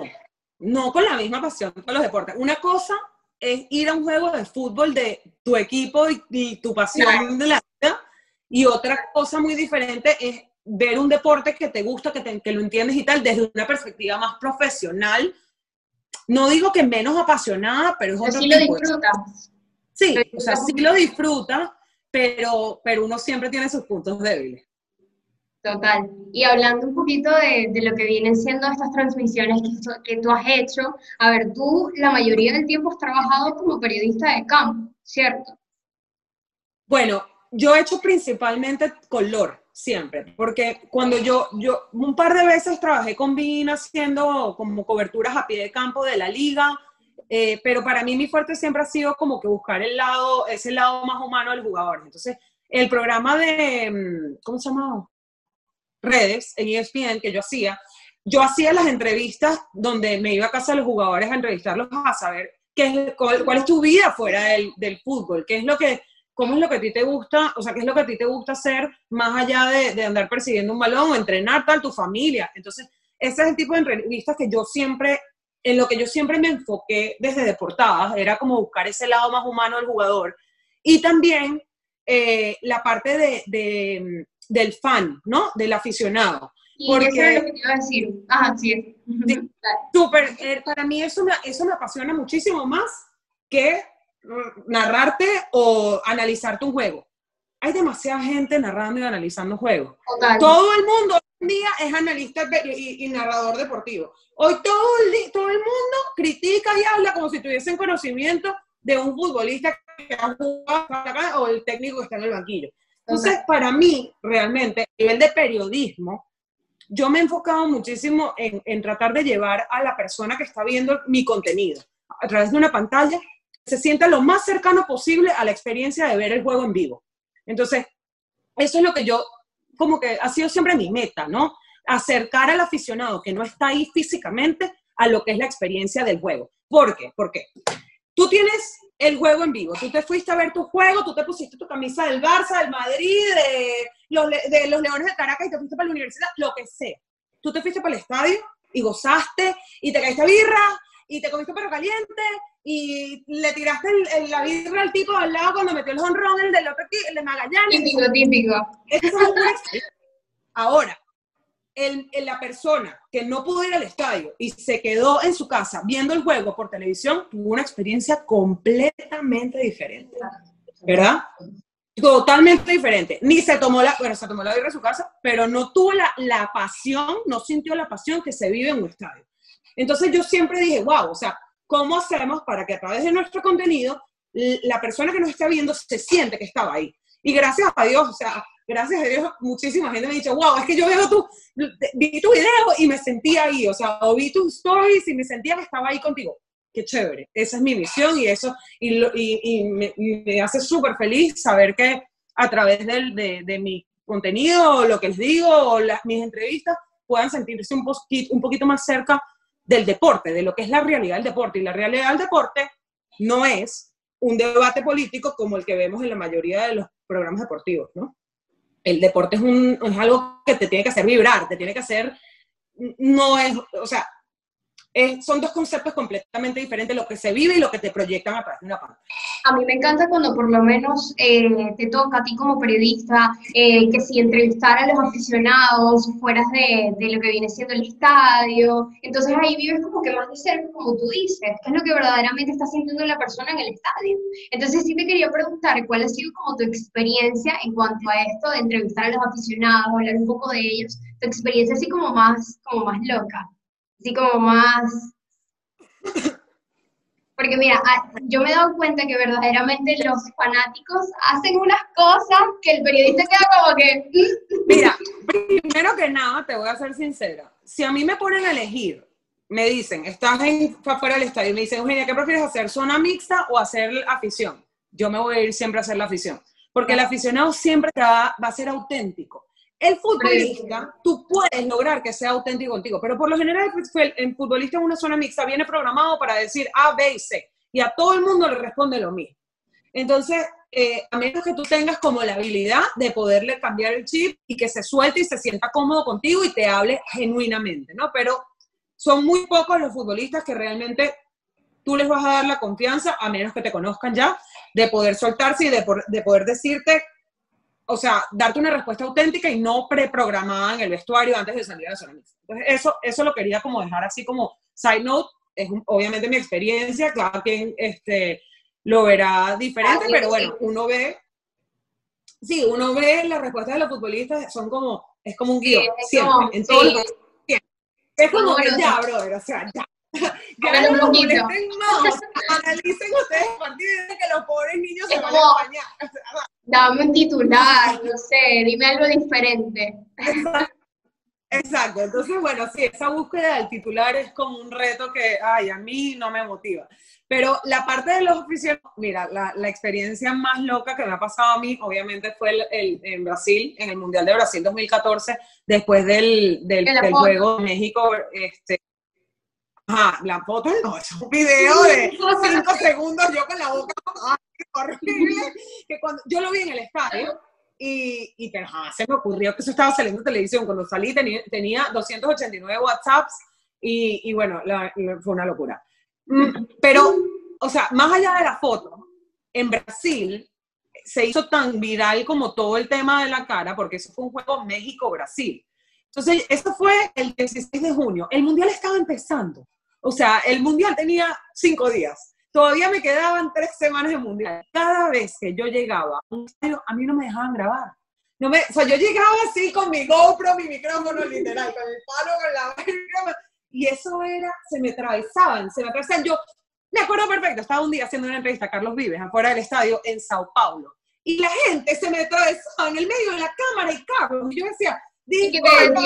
no con la misma pasión con los deportes. Una cosa es ir a un juego de fútbol de tu equipo y, y tu pasión Claro. de la vida, y otra cosa muy diferente es ver un deporte que te gusta, que, te- que lo entiendes y tal, desde una perspectiva más profesional. No digo que menos apasionada, pero es pero otro sí tipo disfrutas. Sí, o sea, disfrutas sí lo disfruta, pero, pero uno siempre tiene sus puntos débiles. Total. Y hablando un poquito de, lo que vienen siendo estas transmisiones que, tú has hecho, a ver, tú la mayoría del tiempo has trabajado como periodista de campo, ¿cierto? Bueno, yo he hecho principalmente color, siempre, porque cuando yo, yo un par de veces trabajé con Vin haciendo como coberturas a pie de campo de la liga, eh, pero para mí mi fuerte siempre ha sido como que buscar el lado, ese lado más humano del jugador. Entonces, el programa de, mm, ¿cómo se llama? Redes en ESPN que yo hacía, yo hacía las entrevistas donde me iba a casa de los jugadores a entrevistarlos a saber qué es, cuál, es tu vida fuera del, del fútbol, qué es lo que, cómo es lo que a ti te gusta, o sea, qué es lo que a ti te gusta hacer más allá de, de andar persiguiendo un balón o entrenar tal, tu familia. Entonces, ese es el tipo de entrevistas que yo siempre, en lo que yo siempre me enfoqué desde deportadas, era como buscar ese lado más humano del jugador. Y también eh, la parte de, del fan, ¿no? Del aficionado. Y Porque- eso es lo que te iba a decir. Ajá, sí. Eh, para mí eso me, eso me apasiona muchísimo más que mm, narrarte o analizarte un juego. Hay demasiada gente narrando y analizando juegos. Total. Todo el mundo hoy en día es analista y, y- narrador deportivo. Hoy todo el, todo el mundo critica y habla como si tuviesen conocimiento de un futbolista que ha jugado o el técnico que está en el banquillo. Entonces, para mí, realmente, a nivel de periodismo, yo me he enfocado muchísimo en, en tratar de llevar a la persona que está viendo mi contenido a través de una pantalla, se sienta lo más cercano posible a la experiencia de ver el juego en vivo. Entonces, eso es lo que yo, como que ha sido siempre mi meta, ¿no? Acercar al aficionado que no está ahí físicamente a lo que es la experiencia del juego. ¿Por qué? Porque tú tienes el juego en vivo, tú te fuiste a ver tu juego, tú te pusiste tu camisa del Barça, del Madrid, de los, de los Leones de Caracas y te fuiste para la universidad, lo que sea. Tú te fuiste para el estadio y gozaste y te caíste a birra y te comiste perro caliente y le tiraste el- el- la birra al tipo al lado cuando metió el honrón, el del otro, el de Magallanes. Típico, típico. Eso es una experiencia. Ahora, el, la persona que no pudo ir al estadio y se quedó en su casa viendo el juego por televisión tuvo una experiencia completamente diferente, ¿verdad? Totalmente diferente. Ni se tomó la, bueno, se tomó la birra en su casa, pero no tuvo la, la pasión, no sintió la pasión que se vive en un estadio. Entonces yo siempre dije, wow, o sea, ¿cómo hacemos para que a través de nuestro contenido la persona que nos está viendo se siente que estaba ahí? Y gracias a Dios, o sea, gracias a Dios, muchísima gente me ha dicho, wow, es que yo veo tu, vi tu video y me sentía ahí, o sea, o vi tus stories y me sentía que estaba ahí contigo. Qué chévere, esa es mi misión y eso, y, y, me, hace súper feliz saber que a través de, de, mi contenido, lo que les digo, o las, mis entrevistas, puedan sentirse un poquito, un poquito más cerca del deporte, de lo que es la realidad del deporte. Y la realidad del deporte no es un debate político como el que vemos en la mayoría de los programas deportivos, ¿no? El deporte es, un, es algo que te tiene que hacer vibrar, te tiene que hacer, no es, o sea, son dos conceptos completamente diferentes, lo que se vive y lo que te proyectan a través de una pantalla. A mí me encanta cuando por lo menos eh, te toca a ti como periodista, eh, que si entrevistar a los aficionados fueras de, de, lo que viene siendo el estadio, entonces ahí vives como que más de cerca, como tú dices, qué es lo que verdaderamente está sintiendo la persona en el estadio. Entonces sí te quería preguntar cuál ha sido como tu experiencia en cuanto a esto de entrevistar a los aficionados, hablar un poco de ellos, tu experiencia así como más, como más loca así como más... Porque mira, ah, yo me he dado cuenta que verdaderamente los fanáticos hacen unas cosas que el periodista queda como que... Mira, primero que nada, te voy a ser sincera. Si a mí me ponen a elegir, me dicen, estás en, afuera del estadio, me dicen, Eugenia, ¿qué prefieres hacer, zona mixta o hacer afición? Yo me voy a ir siempre a hacer la afición, porque el aficionado siempre va, va a ser auténtico. El futbolista, tú puedes lograr que sea auténtico contigo, pero por lo general el futbolista en una zona mixta viene programado para decir A, B y C, y a todo el mundo le responde lo mismo. Entonces, eh, a menos que tú tengas como la habilidad de poderle cambiar el chip y que se suelte y se sienta cómodo contigo y te hable genuinamente, ¿no? Pero son muy pocos los futbolistas que realmente tú les vas a dar la confianza, a menos que te conozcan ya, de poder soltarse y de, de poder decirte o sea, darte una respuesta auténtica y no preprogramada en el vestuario antes de salir a la zona Entonces, eso, eso lo quería como dejar así como side note, es obviamente mi experiencia, cada quien este, lo verá diferente, ah, pero bueno, uno ve, sí, uno ve las respuestas de los futbolistas, son como, es como un guion, siempre, en todo sí. Es como, ya, brother, o sea, ya. Molesten más, analicen ustedes a partir de que los pobres niños se van a bañar dame un titular, no sé, dime algo diferente. Exacto, entonces bueno, sí, esa búsqueda del titular es como un reto que, ay, a mí no me motiva. Pero la parte de los oficiales, mira, la, la, experiencia más loca que me ha pasado a mí, obviamente, fue el, en Brasil, en el Mundial de Brasil 2014, después del, del, del juego de México, este, Ajá, la foto no, es un video de cinco segundos yo con la boca horrible, que cuando yo lo vi en el estadio y, y pero jamás se me ocurrió que eso estaba saliendo en televisión. Cuando salí tenía, tenía 289 WhatsApps y, y bueno, fue una locura. Mm, pero, o sea, más allá de la foto, en Brasil se hizo tan viral como todo el tema de la cara, porque eso fue un juego México-Brasil. Entonces, eso fue el 16 de junio. El mundial estaba empezando. O sea, el mundial tenía cinco días. Todavía me quedaban tres semanas de mundial. Cada vez que yo llegaba a mí no me dejaban grabar. No me, o sea, yo llegaba así con mi GoPro, mi micrófono literal, con el palo, con la y eso era, se me atravesaban, se me atravesaban. Yo me acuerdo perfecto, estaba un día haciendo una entrevista a Carlos Vives, afuera del estadio, en Sao Paulo. Y la gente se me atravesaba en el medio de la cámara y Carlos, y yo decía, no,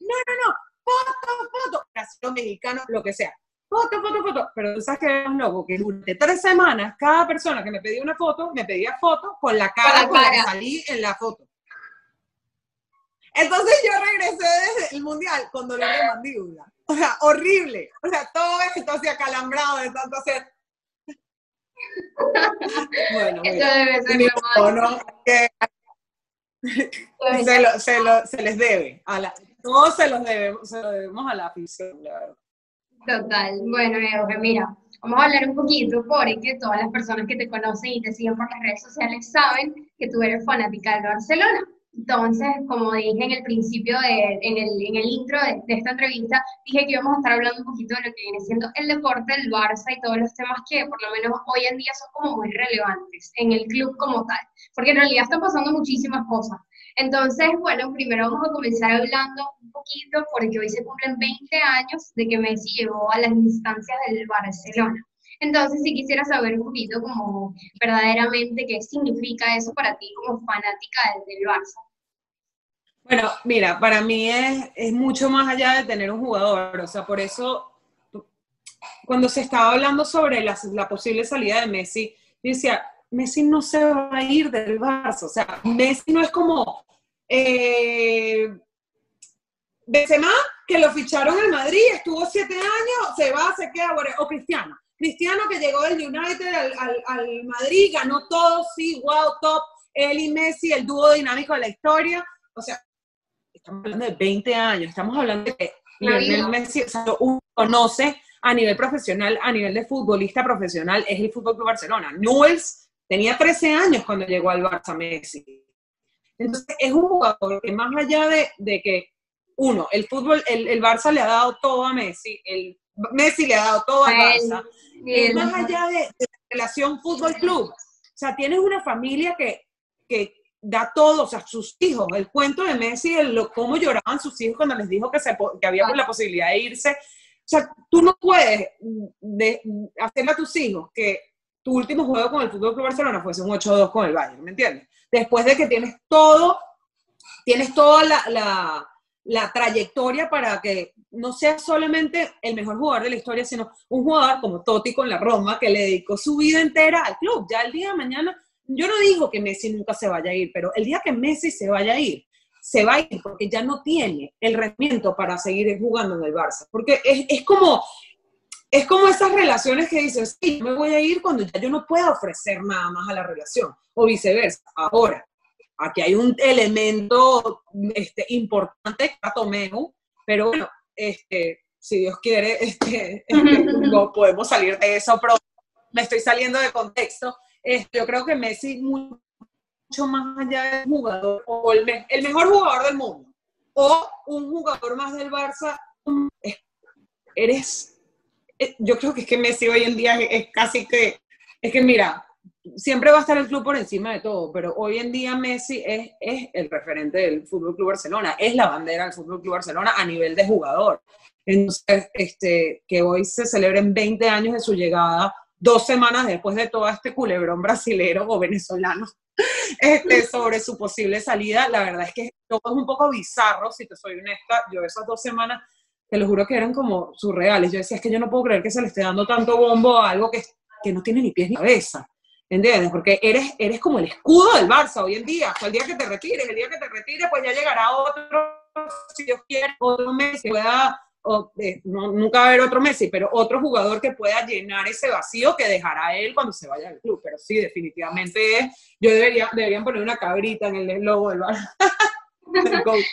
no, no, no, foto, foto, nación mexicano, lo que sea. Foto, foto, foto. Pero tú sabes que es loco, que durante tres semanas, cada persona que me pedía una foto, me pedía foto con la cara con la, que salí en la foto. Entonces yo regresé desde el mundial con dolor de mandíbula. O sea, horrible. O sea, todo esto así acalambrado de tanto hacer. bueno, Eso debe ser ¿no? que se, lo, se, lo, se les debe a la, todos se los debemos, se debemos a la afición, la verdad. Total. Bueno, Euge, mira, vamos a hablar un poquito porque todas las personas que te conocen y te siguen por las redes sociales saben que tú eres fanática del Barcelona. Entonces, como dije en el principio, de, en, el, en, el, intro de, de, esta entrevista, dije que íbamos a estar hablando un poquito de lo que viene siendo el deporte, el Barça y todos los temas que por lo menos hoy en día son como muy relevantes en el club como tal, porque en realidad están pasando muchísimas cosas. Entonces, bueno, primero vamos a comenzar hablando un poquito, porque hoy se cumplen 20 años de que Messi llegó a las instancias del Barcelona. Entonces, si quisiera saber un poquito como verdaderamente qué significa eso para ti como fanática del, del Barça. Bueno, mira, para mí es, es, mucho más allá de tener un jugador, o sea, por eso cuando se estaba hablando sobre la, la posible salida de Messi, decía, Messi no se va a ir del Barça, o sea, Messi no es como eh, Benzema, que lo ficharon en Madrid, estuvo siete años, se va, se queda, o Cristiano. Cristiano que llegó del United al, al, al, Madrid, ganó todo, sí, wow, top. Él y Messi, el dúo dinámico de la historia. O sea, estamos hablando de 20 años, estamos hablando de que Lionel Messi, o sea, uno conoce a nivel profesional, a nivel de futbolista profesional, es el Fútbol Club Barcelona. Newells tenía 13 años cuando llegó al Barça Messi. Entonces, es un jugador que más allá de, de que, uno, el fútbol, el, el, Barça le ha dado todo a Messi, el Messi le ha dado todo al Barça, es más allá de, de la relación fútbol-club. O sea, tienes una familia que, que da todo, o sea, sus hijos, el cuento de Messi, el, cómo lloraban sus hijos cuando les dijo que, se, que había la posibilidad de irse. O sea, tú no puedes de, hacerle a tus hijos que tu último juego con el Fútbol Club Barcelona fuese un 8-2 con el Bayern, ¿me entiendes? después de que tienes todo, tienes toda la, la, trayectoria para que no seas solamente el mejor jugador de la historia, sino un jugador como Totti con la Roma, que le dedicó su vida entera al club. Ya el día de mañana, yo no digo que Messi nunca se vaya a ir, pero el día que Messi se vaya a ir, se va a ir porque ya no tiene el rendimiento para seguir jugando en el Barça. Porque es, es como, es como esas relaciones que dices, sí, me voy a ir cuando ya yo no pueda ofrecer nada más a la relación, o viceversa. Ahora, aquí hay un elemento este, importante, Tomeu, pero bueno, este, si Dios quiere, este, no podemos salir de eso, pero me estoy saliendo de contexto. Este, yo creo que Messi, mucho más allá del jugador, o el, el mejor jugador del mundo, o un jugador más del Barça, eres yo creo que es que Messi hoy en día es, casi que, es que mira, siempre va a estar el club por encima de todo, pero hoy en día Messi es, es el referente del Fútbol Club Barcelona, es la bandera del Fútbol Club Barcelona a nivel de jugador. Entonces, este, que hoy se celebren 20 años de su llegada, dos semanas después de todo este culebrón brasilero o venezolano este, sobre su posible salida, la verdad es que todo es un poco bizarro, si te soy honesta, yo esas dos semanas te lo juro que eran como surreales. Yo decía, es que yo no puedo creer que se le esté dando tanto bombo a algo que, que no tiene ni pies ni cabeza. ¿Entiendes? Porque eres, eres como el escudo del Barça hoy en día. El día que te retires, el día que te retires, pues ya llegará otro, si Dios quiere, otro Messi pueda, eh, nunca va a haber otro Messi, pero otro jugador que pueda llenar ese vacío que dejará él cuando se vaya al club. Pero sí, definitivamente yo debería, deberían poner una cabrita en el logo del Barça.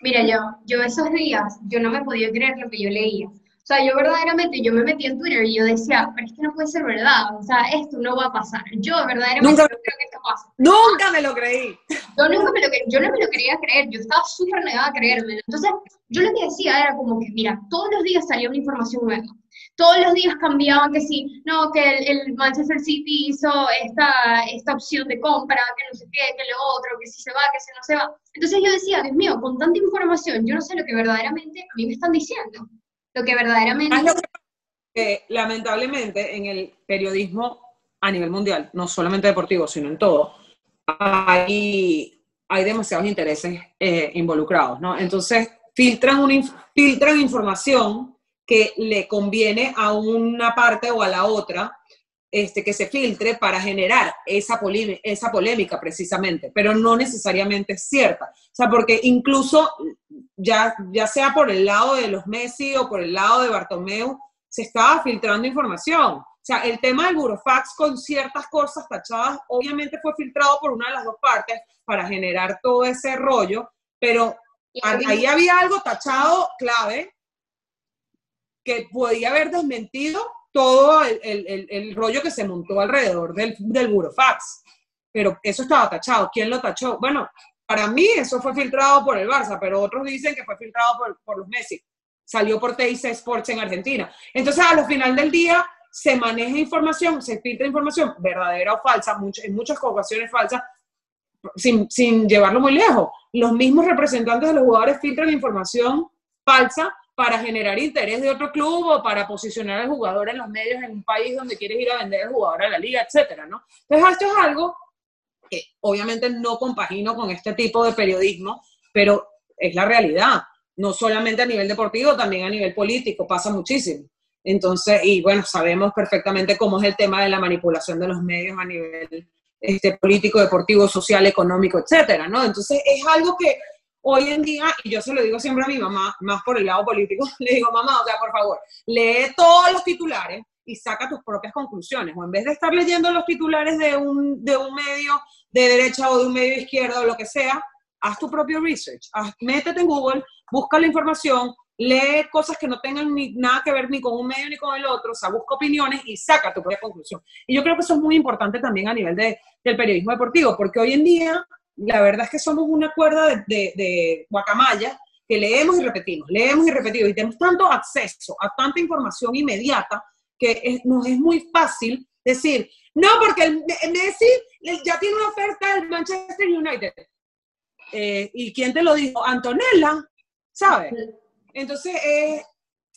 Mira, yo, yo esos días, yo no me podía creer lo que yo leía. O sea, yo verdaderamente, yo me metí en Twitter y yo decía, pero es que no puede ser verdad, o sea, esto no va a pasar. Yo verdaderamente nunca, no creo que esto pase. Nunca me lo creí. Yo nunca me lo, yo no me lo quería creer, yo estaba súper negada a creérmelo. Entonces, yo lo que decía era como que, mira, todos los días salía una información nueva todos los días cambiaban que sí, no, que el, Manchester City hizo esta, esta opción de compra, que no sé qué, que lo otro, que si se va, que si no se va. Entonces yo decía, Dios mío, con tanta información, yo no sé lo que verdaderamente a mí me están diciendo. Lo que verdaderamente... que, lamentablemente en el periodismo a nivel mundial, no solamente deportivo, sino en todo, hay, hay demasiados intereses eh, involucrados, ¿no? Entonces filtran, un, filtran información que le conviene a una parte o a la otra este, que se filtre para generar esa, esa polémica precisamente, pero no necesariamente es cierta. O sea, porque incluso ya, ya sea por el lado de los Messi o por el lado de Bartomeu, se estaba filtrando información. O sea, el tema del Burofax con ciertas cosas tachadas, obviamente fue filtrado por una de las dos partes para generar todo ese rollo, pero ahí había algo tachado clave que podía haber desmentido todo el, rollo que se montó alrededor del, del burofax. Pero eso estaba tachado. ¿Quién lo tachó? Bueno, para mí eso fue filtrado por el Barça, pero otros dicen que fue filtrado por, por los Messi. Salió por TIC Sports en Argentina. Entonces, al final del día, se maneja información, se filtra información verdadera o falsa, en muchas ocasiones falsa, sin, sin llevarlo muy lejos. Los mismos representantes de los jugadores filtran información falsa para generar interés de otro club o para posicionar al jugador en los medios en un país donde quieres ir a vender al jugador a la liga, etcétera, ¿no? Entonces, esto es algo que obviamente no compagino con este tipo de periodismo, pero es la realidad. No solamente a nivel deportivo, también a nivel político, pasa muchísimo. Entonces, y bueno, sabemos perfectamente cómo es el tema de la manipulación de los medios a nivel este, político, deportivo, social, económico, etcétera, ¿no? Entonces, es algo que hoy en día, y yo se lo digo siempre a mi mamá, más por el lado político, le digo, mamá, o sea, por favor, lee todos los titulares y saca tus propias conclusiones. O en vez de estar leyendo los titulares de un, de un medio de derecha o de un medio de izquierda o lo que sea, haz tu propio research. métete en Google, busca la información, lee cosas que no tengan ni, nada que ver ni con un medio ni con el otro, o sea, busca opiniones y saca tu propia conclusión. Y yo creo que eso es muy importante también a nivel de, del periodismo deportivo, porque hoy en día la verdad es que somos una cuerda de, de, guacamaya que leemos y repetimos, leemos y repetimos, y tenemos tanto acceso a tanta información inmediata que nos es muy fácil decir, no, porque el, Messi ya tiene una oferta del Manchester United. Eh, ¿Y quién te lo dijo? Antonella, ¿sabes? Entonces,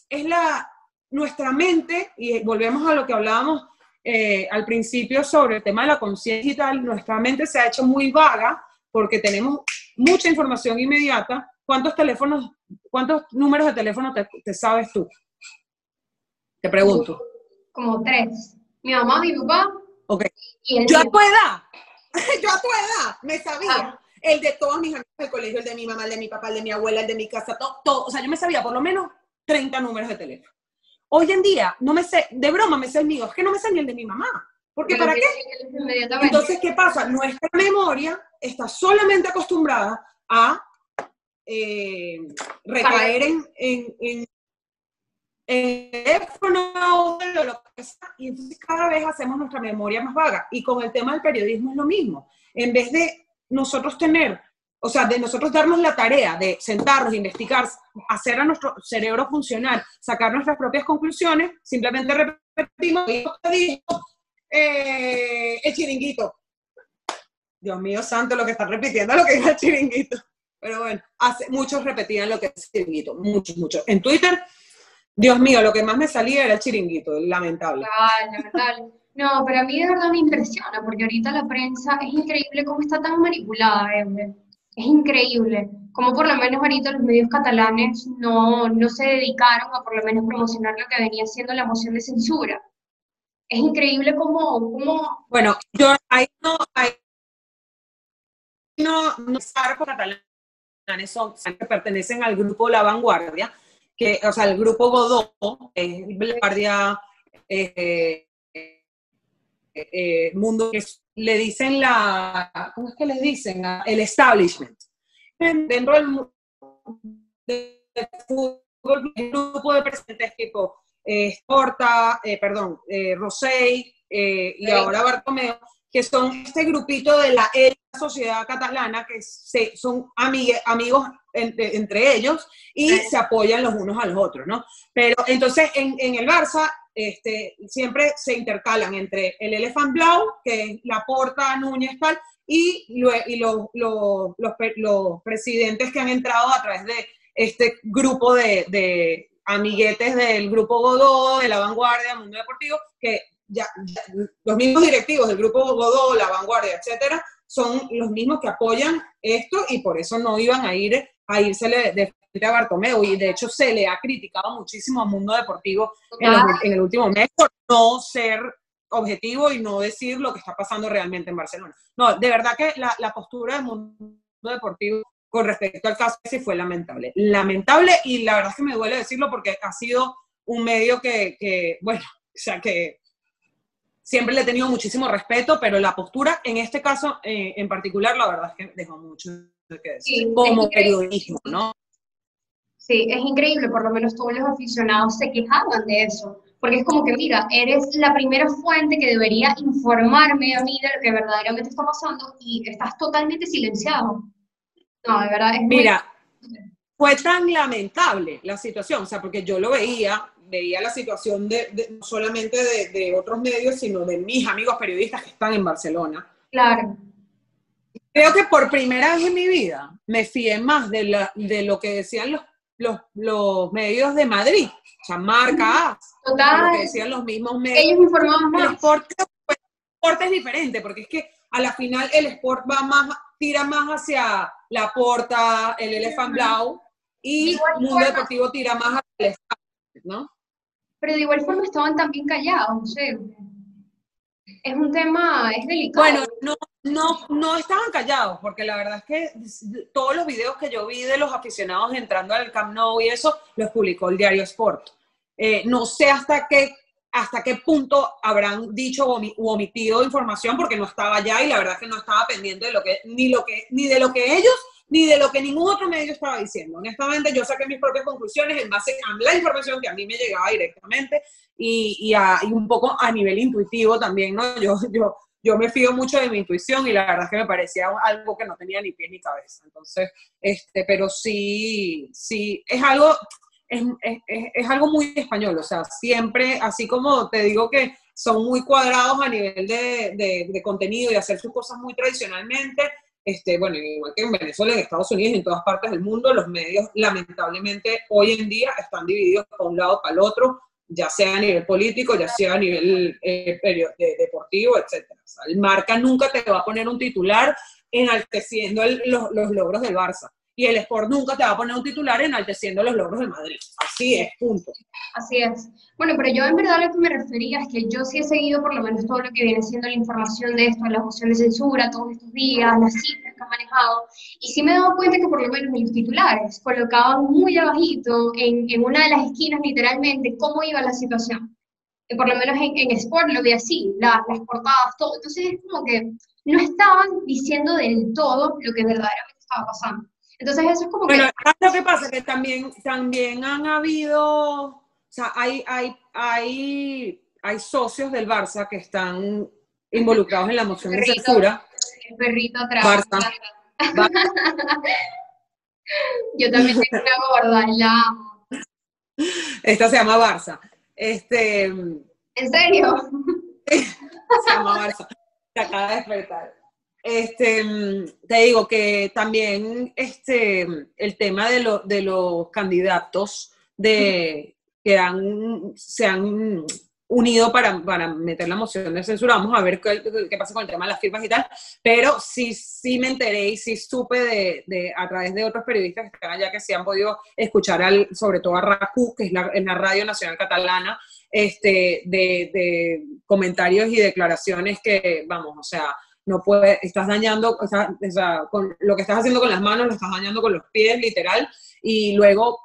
es la, nuestra mente, y volvemos a lo que hablábamos eh, al principio sobre el tema de la conciencia digital, nuestra mente se ha hecho muy vaga porque tenemos mucha información inmediata. ¿Cuántos teléfonos, cuántos números de teléfono te, sabes tú? Te pregunto. Como tres. Mi mamá, mi papá. Ok. yo a tu edad, yo a tu edad me sabía. Ah el de todos mis amigos del colegio, el de mi mamá, el de mi papá, el de mi abuela, el de mi casa, todo, todo. O sea, yo me sabía por lo menos 30 números de teléfono. Hoy en día, no me sé, de broma me sé el mío, es que no me sé ni el de mi mamá. Porque ¿para qué? Entonces, ¿qué pasa? Nuestra memoria está solamente acostumbrada a eh, recaer en, en, en, teléfono o lo que sea, y entonces cada vez hacemos nuestra memoria más vaga. Y con el tema del periodismo es lo mismo. En vez de nosotros tener, o sea, de nosotros darnos la tarea de sentarnos, investigar, hacer a nuestro cerebro funcionar, sacar nuestras propias conclusiones, simplemente repetimos, eh, el chiringuito. Dios mío santo, lo que está repitiendo lo que es el chiringuito. Pero bueno, hace, muchos repetían lo que es el chiringuito, muchos, muchos. En Twitter, Dios mío, lo que más me salía era el chiringuito, lamentable. No, pero a mí de verdad me impresiona, porque ahorita la prensa es increíble cómo está tan manipulada, Es increíble. Como por lo menos ahorita los medios catalanes no, no se dedicaron a por lo menos promocionar lo que venía siendo la moción de censura. Es increíble cómo... cómo... Bueno, yo ahí no... Ahí no, no catalanes son, que pertenecen al grupo La Vanguardia, que, o sea, el grupo Godó, es Vanguardia... Eh, eh, mundo que le dicen la, ¿cómo es que les dicen? El establishment. Dentro del, fútbol, el grupo de presidentes tipo eh, Porta, eh, perdón, eh, Rosell y ahora Bartomeu, que son este grupito de la sociedad catalana que se, son amigos entre, ellos y se apoyan los unos a los otros, ¿no? Pero entonces en, en el Barça este, siempre se intercalan entre el Elephant Blau, que es la Porta, Núñez, tal, y, y los, los, los, presidentes que han entrado a través de este grupo de, de amiguetes del grupo Godó, de la vanguardia, Mundo Deportivo, que ya, los mismos directivos del grupo Godó, la vanguardia, etcétera, son los mismos que apoyan esto y por eso no iban a ir a irse de a Bartomeu y de hecho se le ha criticado muchísimo al mundo deportivo en, el último mes por no ser objetivo y no decir lo que está pasando realmente en Barcelona. No, de verdad que la, la postura del mundo deportivo con respecto al caso sí fue lamentable. Lamentable y la verdad es que me duele decirlo porque ha sido un medio que, que bueno, o sea que siempre le he tenido muchísimo respeto, pero la postura en este caso eh, en particular, la verdad es que dejó mucho que decir, como periodismo, ¿no? Sí, es increíble, por lo menos todos los aficionados se quejaban de eso, porque es como que, mira, eres la primera fuente que debería informarme a mí de lo que verdaderamente está pasando y estás totalmente silenciado. No, de verdad es Mira, fue tan lamentable la situación, o sea, porque yo lo veía, veía la situación de, no solamente de, otros medios, sino de mis amigos periodistas que están en Barcelona. Claro. Creo que por primera vez en mi vida me fié más de, la, de lo que decían los, los, los medios de Madrid, o sea, marca Total. lo que decían los mismos medios. Ellos informaban más. El sport, el sport es diferente, porque es que a la final el sport va más, tira más hacia la porta, el Elephant Blau, y el mundo deportivo tira más hacia el ¿no? Pero de igual forma estaban también callados, no sé. Es un tema, es delicado. Bueno, no, no, no estaban callados, porque la verdad es que todos los videos que yo vi de los aficionados entrando al Camp Nou y eso, los publicó el diario Sport. Eh, no sé hasta qué, hasta qué punto habrán dicho o omitido información, porque no estaba allá y la verdad es que no estaba pendiente de lo que, ni, lo que, ni de lo que ellos ni de lo que ningún otro medio estaba diciendo. Honestamente, yo saqué mis propias conclusiones en base a la información que a mí me llegaba directamente y, un poco a nivel intuitivo también, ¿no? Yo, yo, yo me fío mucho de mi intuición y la verdad es que me parecía algo que no tenía ni pie ni cabeza. Entonces, este, pero sí, sí, es algo, es, es, algo muy español, o sea, siempre, así como te digo que son muy cuadrados a nivel de, de, de contenido y hacer sus cosas muy tradicionalmente, este, bueno, igual que en Venezuela, en Estados Unidos en todas partes del mundo, los medios lamentablemente hoy en día están divididos para un lado para el otro, ya sea a nivel político, ya sea a nivel eh, deportivo, etc. el marca nunca te va a poner un titular enalteciendo los, los logros del Barça y el Sport nunca te va a poner un titular enalteciendo los logros del Madrid. Así es, punto. Así es. Bueno, pero yo en verdad lo que me refería es que yo sí he seguido por lo menos todo lo que viene siendo la información de esto, la moción de censura, todos estos días, las cifras que han manejado, y sí me he dado cuenta que por lo menos en los titulares colocaban muy abajito, en, en una de las esquinas literalmente, cómo iba la situación. Que por lo menos en, en Sport lo vi así, las portadas, todo. Entonces es como que no estaban diciendo del todo lo que verdaderamente estaba pasando. Entonces eso es como bueno, lo que pasa? Que también, también han habido, o sea, hay, hay, hay, hay socios del Barça que están involucrados en la moción de censura. El perrito atrás. Barça. Yo también tengo una gorda, la Esta se llama Barça. Este, ¿En serio? se llama Barça. Se acaba de despertar. Este, te digo que también este, el tema de, de los candidatos de, que han, se han unido para, para, meter la moción de censura. Vamos a ver qué, qué, pasa con el tema de las firmas y tal. Pero sí, sí me enteré y sí supe de, de, a través de otros periodistas que están allá que sí han podido escuchar al, sobre todo a RACU, que es la, la Radio Nacional Catalana, este, de, de comentarios y declaraciones que, vamos, o sea, no puedes, estás dañando, o sea, con lo que estás haciendo con las manos, lo estás dañando con los pies, literal, y luego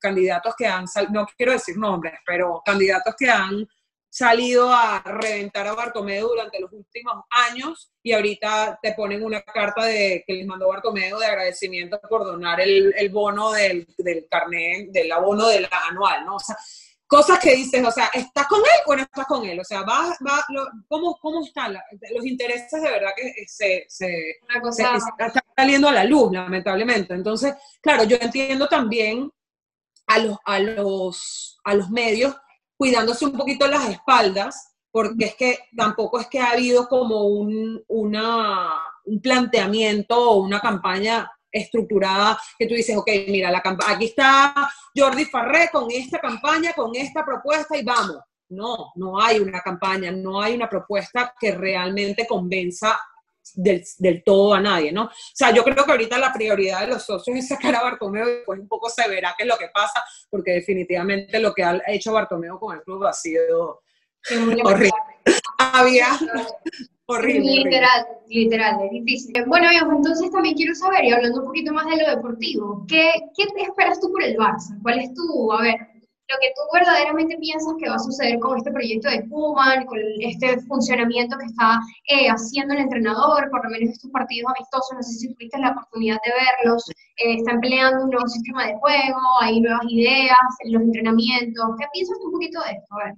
candidatos que han, no quiero decir nombres, pero candidatos que han salido a reventar a Bartomeu durante los últimos años y ahorita te ponen una carta de que les mandó Bartomeu de agradecimiento por donar el, el bono del, del carnet, del abono del anual, ¿no? O sea, cosas que dices, o sea, ¿estás con él o no estás con él? O sea, va, va, ¿cómo, ¿cómo están los intereses de verdad que se, se, están saliendo a la luz, lamentablemente? Entonces, claro, yo entiendo también a los, a los, a los medios cuidándose un poquito las espaldas, porque es que tampoco es que ha habido como un, una, un planteamiento o una campaña estructurada que tú dices, ok, mira, la aquí está Jordi Farré con esta campaña, con esta propuesta y vamos. No, no hay una campaña, no hay una propuesta que realmente convenza del, todo a nadie, ¿no? O sea, yo creo que ahorita la prioridad de los socios es sacar a Bartomeo y después un poco se verá qué es lo que pasa, porque definitivamente lo que ha hecho Bartomeo con el club ha sido horrible. Había, Literal, literal, es difícil. Bueno, entonces también quiero saber, y hablando un poquito más de lo deportivo, ¿qué, ¿qué te esperas tú por el Barça? ¿Cuál es tu, a ver, lo que tú verdaderamente piensas que va a suceder con este proyecto de Kuman, con este funcionamiento que está eh, haciendo el entrenador, por lo menos estos partidos amistosos, no sé si tuviste la oportunidad de verlos, eh, está empleando un nuevo sistema de juego, hay nuevas ideas, los entrenamientos, ¿qué piensas tú un poquito de esto? A ver.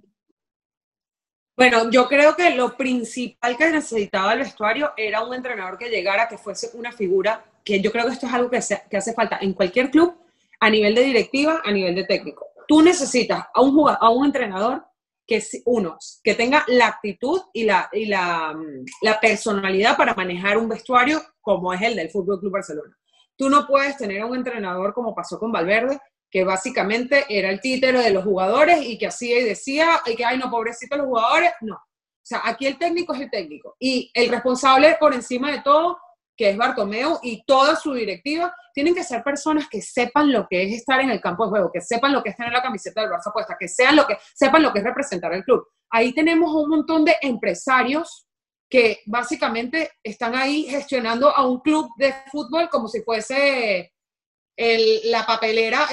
Bueno, yo creo que lo principal que necesitaba el vestuario era un entrenador que llegara, que fuese una figura que yo creo que esto es algo que, que hace falta en cualquier club, a nivel de directiva, a nivel de técnico. Tú necesitas a un, jugador, a un entrenador que, uno, que tenga la actitud y, la, y la, la personalidad para manejar un vestuario como es el del Fútbol Club Barcelona. Tú no puedes tener a un entrenador como pasó con Valverde, que básicamente era el títere de los jugadores y que hacía y decía, y que, ay, no, pobrecito los jugadores. No. O sea, aquí el técnico es el técnico. Y el responsable por encima de todo, que es Bartomeu y toda su directiva, tienen que ser personas que sepan lo que es estar en el campo de juego, que sepan lo que es tener la camiseta del Barça puesta, que sean lo que, sepan lo que es representar el club. Ahí tenemos un montón de empresarios que básicamente están ahí gestionando a un club de fútbol como si fuese la papelera,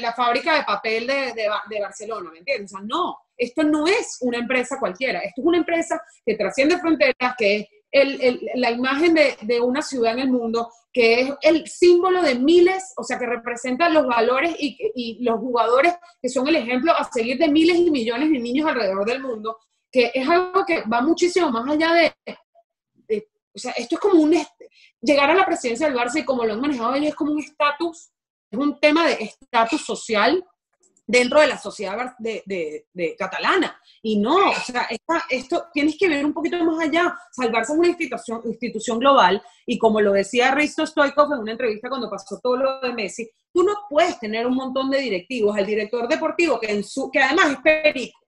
la fábrica de papel de, de, Barcelona, ¿me entiendes? O sea, no, esto no es una empresa cualquiera, esto es una empresa que trasciende fronteras, que es la imagen de, una ciudad en el mundo, que es el símbolo de miles, o sea, que representa los valores y, y los jugadores que son el ejemplo a seguir de miles y millones de niños alrededor del mundo que es algo que va muchísimo más allá de, o sea, esto es como un, llegar a la presidencia del Barça y como lo han manejado ellos es como un estatus, es un tema de estatus social dentro de la sociedad de, de, catalana. Y no, o sea, esto tienes que ver un poquito más allá. Salvarse es una institución, institución global y como lo decía Risto Stoikov en una entrevista cuando pasó todo lo de Messi, tú no puedes tener un montón de directivos, el director deportivo que, en su, que además es perico,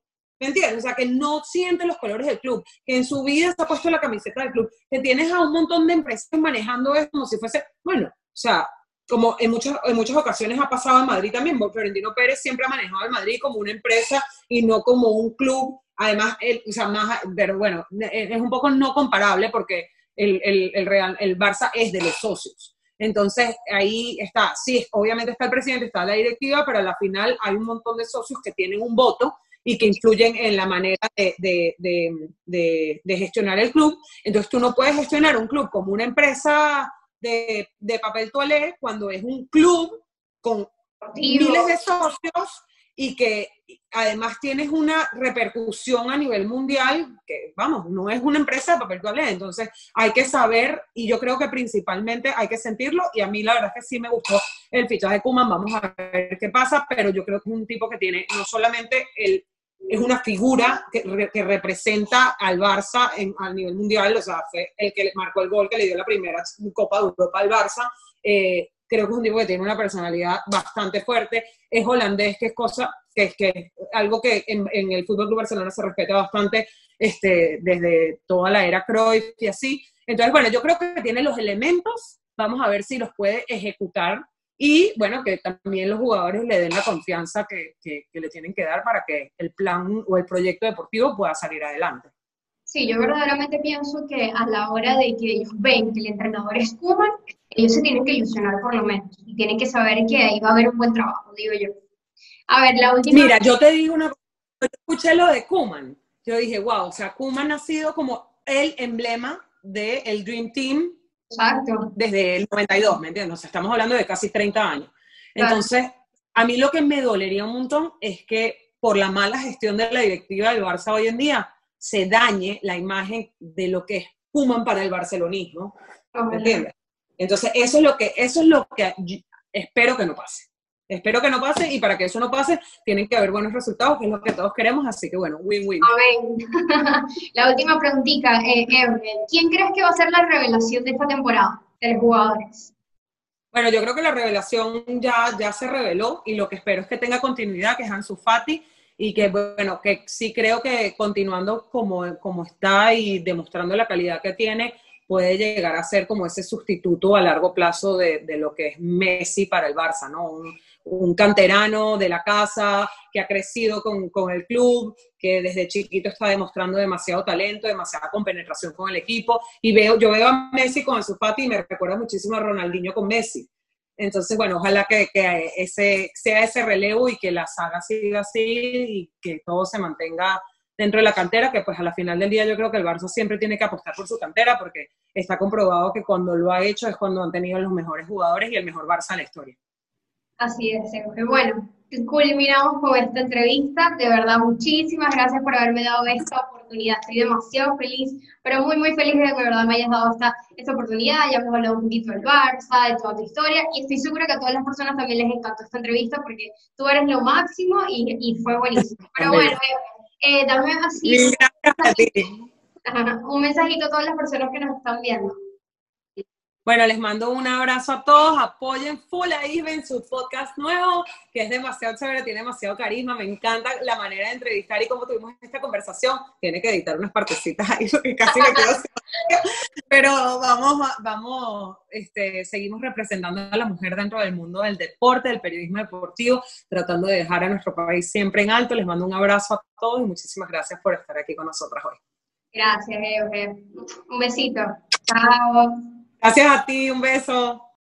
¿Me entiendes? O sea, que no siente los colores del club, que en su vida se ha puesto la camiseta del club, que tienes a un montón de empresas manejando eso como si fuese, bueno, o sea, como en muchas, en muchas ocasiones ha pasado en Madrid también, Florentino Pérez siempre ha manejado el Madrid como una empresa y no como un club, además, el, o sea, más, pero bueno, es un poco no comparable porque el, el, el, Real, el Barça es de los socios. Entonces, ahí está, sí, obviamente está el presidente, está la directiva, pero a la final hay un montón de socios que tienen un voto y que influyen en la manera de, gestionar el club. Entonces tú no puedes gestionar un club como una empresa de, papel toalé cuando es un club con miles de socios y que además tienes una repercusión a nivel mundial, que vamos, no es una empresa de papel toalé, entonces hay que saber, y yo creo que principalmente hay que sentirlo, y a mí la verdad es que sí me gustó el fichaje de Kuman, vamos a ver qué pasa, pero yo creo que es un tipo que tiene no solamente el es una figura que, que representa al Barça en, a nivel mundial, o sea, fue el que marcó el gol que le dio la primera Copa de Europa al Barça. Eh, creo que es un tipo que tiene una personalidad bastante fuerte, es holandés, que es cosa, que es que algo que en, en el Fútbol Club Barcelona se respeta bastante este, desde toda la era Cruyff y así. Entonces, bueno, yo creo que tiene los elementos, vamos a ver si los puede ejecutar y bueno, que también los jugadores le den la confianza que, que, le tienen que dar para que el plan o el proyecto deportivo pueda salir adelante. Sí, yo verdaderamente pienso que a la hora de que ellos ven que el entrenador es Kuman, ellos se tienen que ilusionar por lo menos y tienen que saber que ahí va a haber un buen trabajo, digo yo. A ver, la última. Mira, yo te digo una cosa, yo escuché lo de Kuman, yo dije, wow, o sea, Kuman ha sido como el emblema del Dream Team Exacto. Desde el 92, ¿me entiendes? estamos hablando de casi 30 años. Entonces, a mí lo que me dolería un montón es que por la mala gestión de la directiva del Barça hoy en día se dañe la imagen de lo que es Puman para el barcelonismo. ¿Me entiendes? Entonces, eso es lo que, eso es lo que espero que no pase. Espero que no pase y para que eso no pase tienen que haber buenos resultados, que es lo que todos queremos, así que bueno, win-win. Amén. la última preguntita, eh, ¿quién crees que va a ser la revelación de esta temporada de los jugadores? Bueno, yo creo que la revelación ya, ya se reveló y lo que espero es que tenga continuidad, que es Ansu Fati, y que bueno, que sí creo que continuando como, como está y demostrando la calidad que tiene, puede llegar a ser como ese sustituto a largo plazo de, de lo que es Messi para el Barça, ¿no? Un, canterano de la casa que ha crecido con, el club, que desde chiquito está demostrando demasiado talento, demasiada compenetración con el equipo. Y veo, yo veo a Messi con su Fati y me recuerda muchísimo a Ronaldinho con Messi. Entonces, bueno, ojalá que, ese, sea ese relevo y que la saga siga así y que todo se mantenga dentro de la cantera, que pues a la final del día yo creo que el Barça siempre tiene que apostar por su cantera porque está comprobado que cuando lo ha hecho es cuando han tenido los mejores jugadores y el mejor Barça en la historia. Así es, Sergio. Bueno, culminamos con esta entrevista. De verdad, muchísimas gracias por haberme dado esta oportunidad. Estoy demasiado feliz, pero muy, muy feliz de que de verdad me hayas dado esta, esta oportunidad. Ya hemos hablado un poquito del Barça, de toda tu historia, y estoy segura que a todas las personas también les encantó esta entrevista porque tú eres lo máximo y, y fue buenísimo. Pero bueno, eh, dame así. Un mensajito a todas las personas que nos están viendo. Bueno, les mando un abrazo a todos, apoyen full a Isbe en su podcast nuevo, que es demasiado chévere, tiene demasiado carisma, me encanta la manera de entrevistar y cómo tuvimos esta conversación. Tiene que editar unas partecitas ahí, porque casi me quedo Pero vamos, vamos, este, seguimos representando a la mujer dentro del mundo del deporte, del periodismo deportivo, tratando de dejar a nuestro país siempre en alto. Les mando un abrazo a todos y muchísimas gracias por estar aquí con nosotras hoy. Gracias, Euge. Un besito. Chao. Gracias a ti, un beso.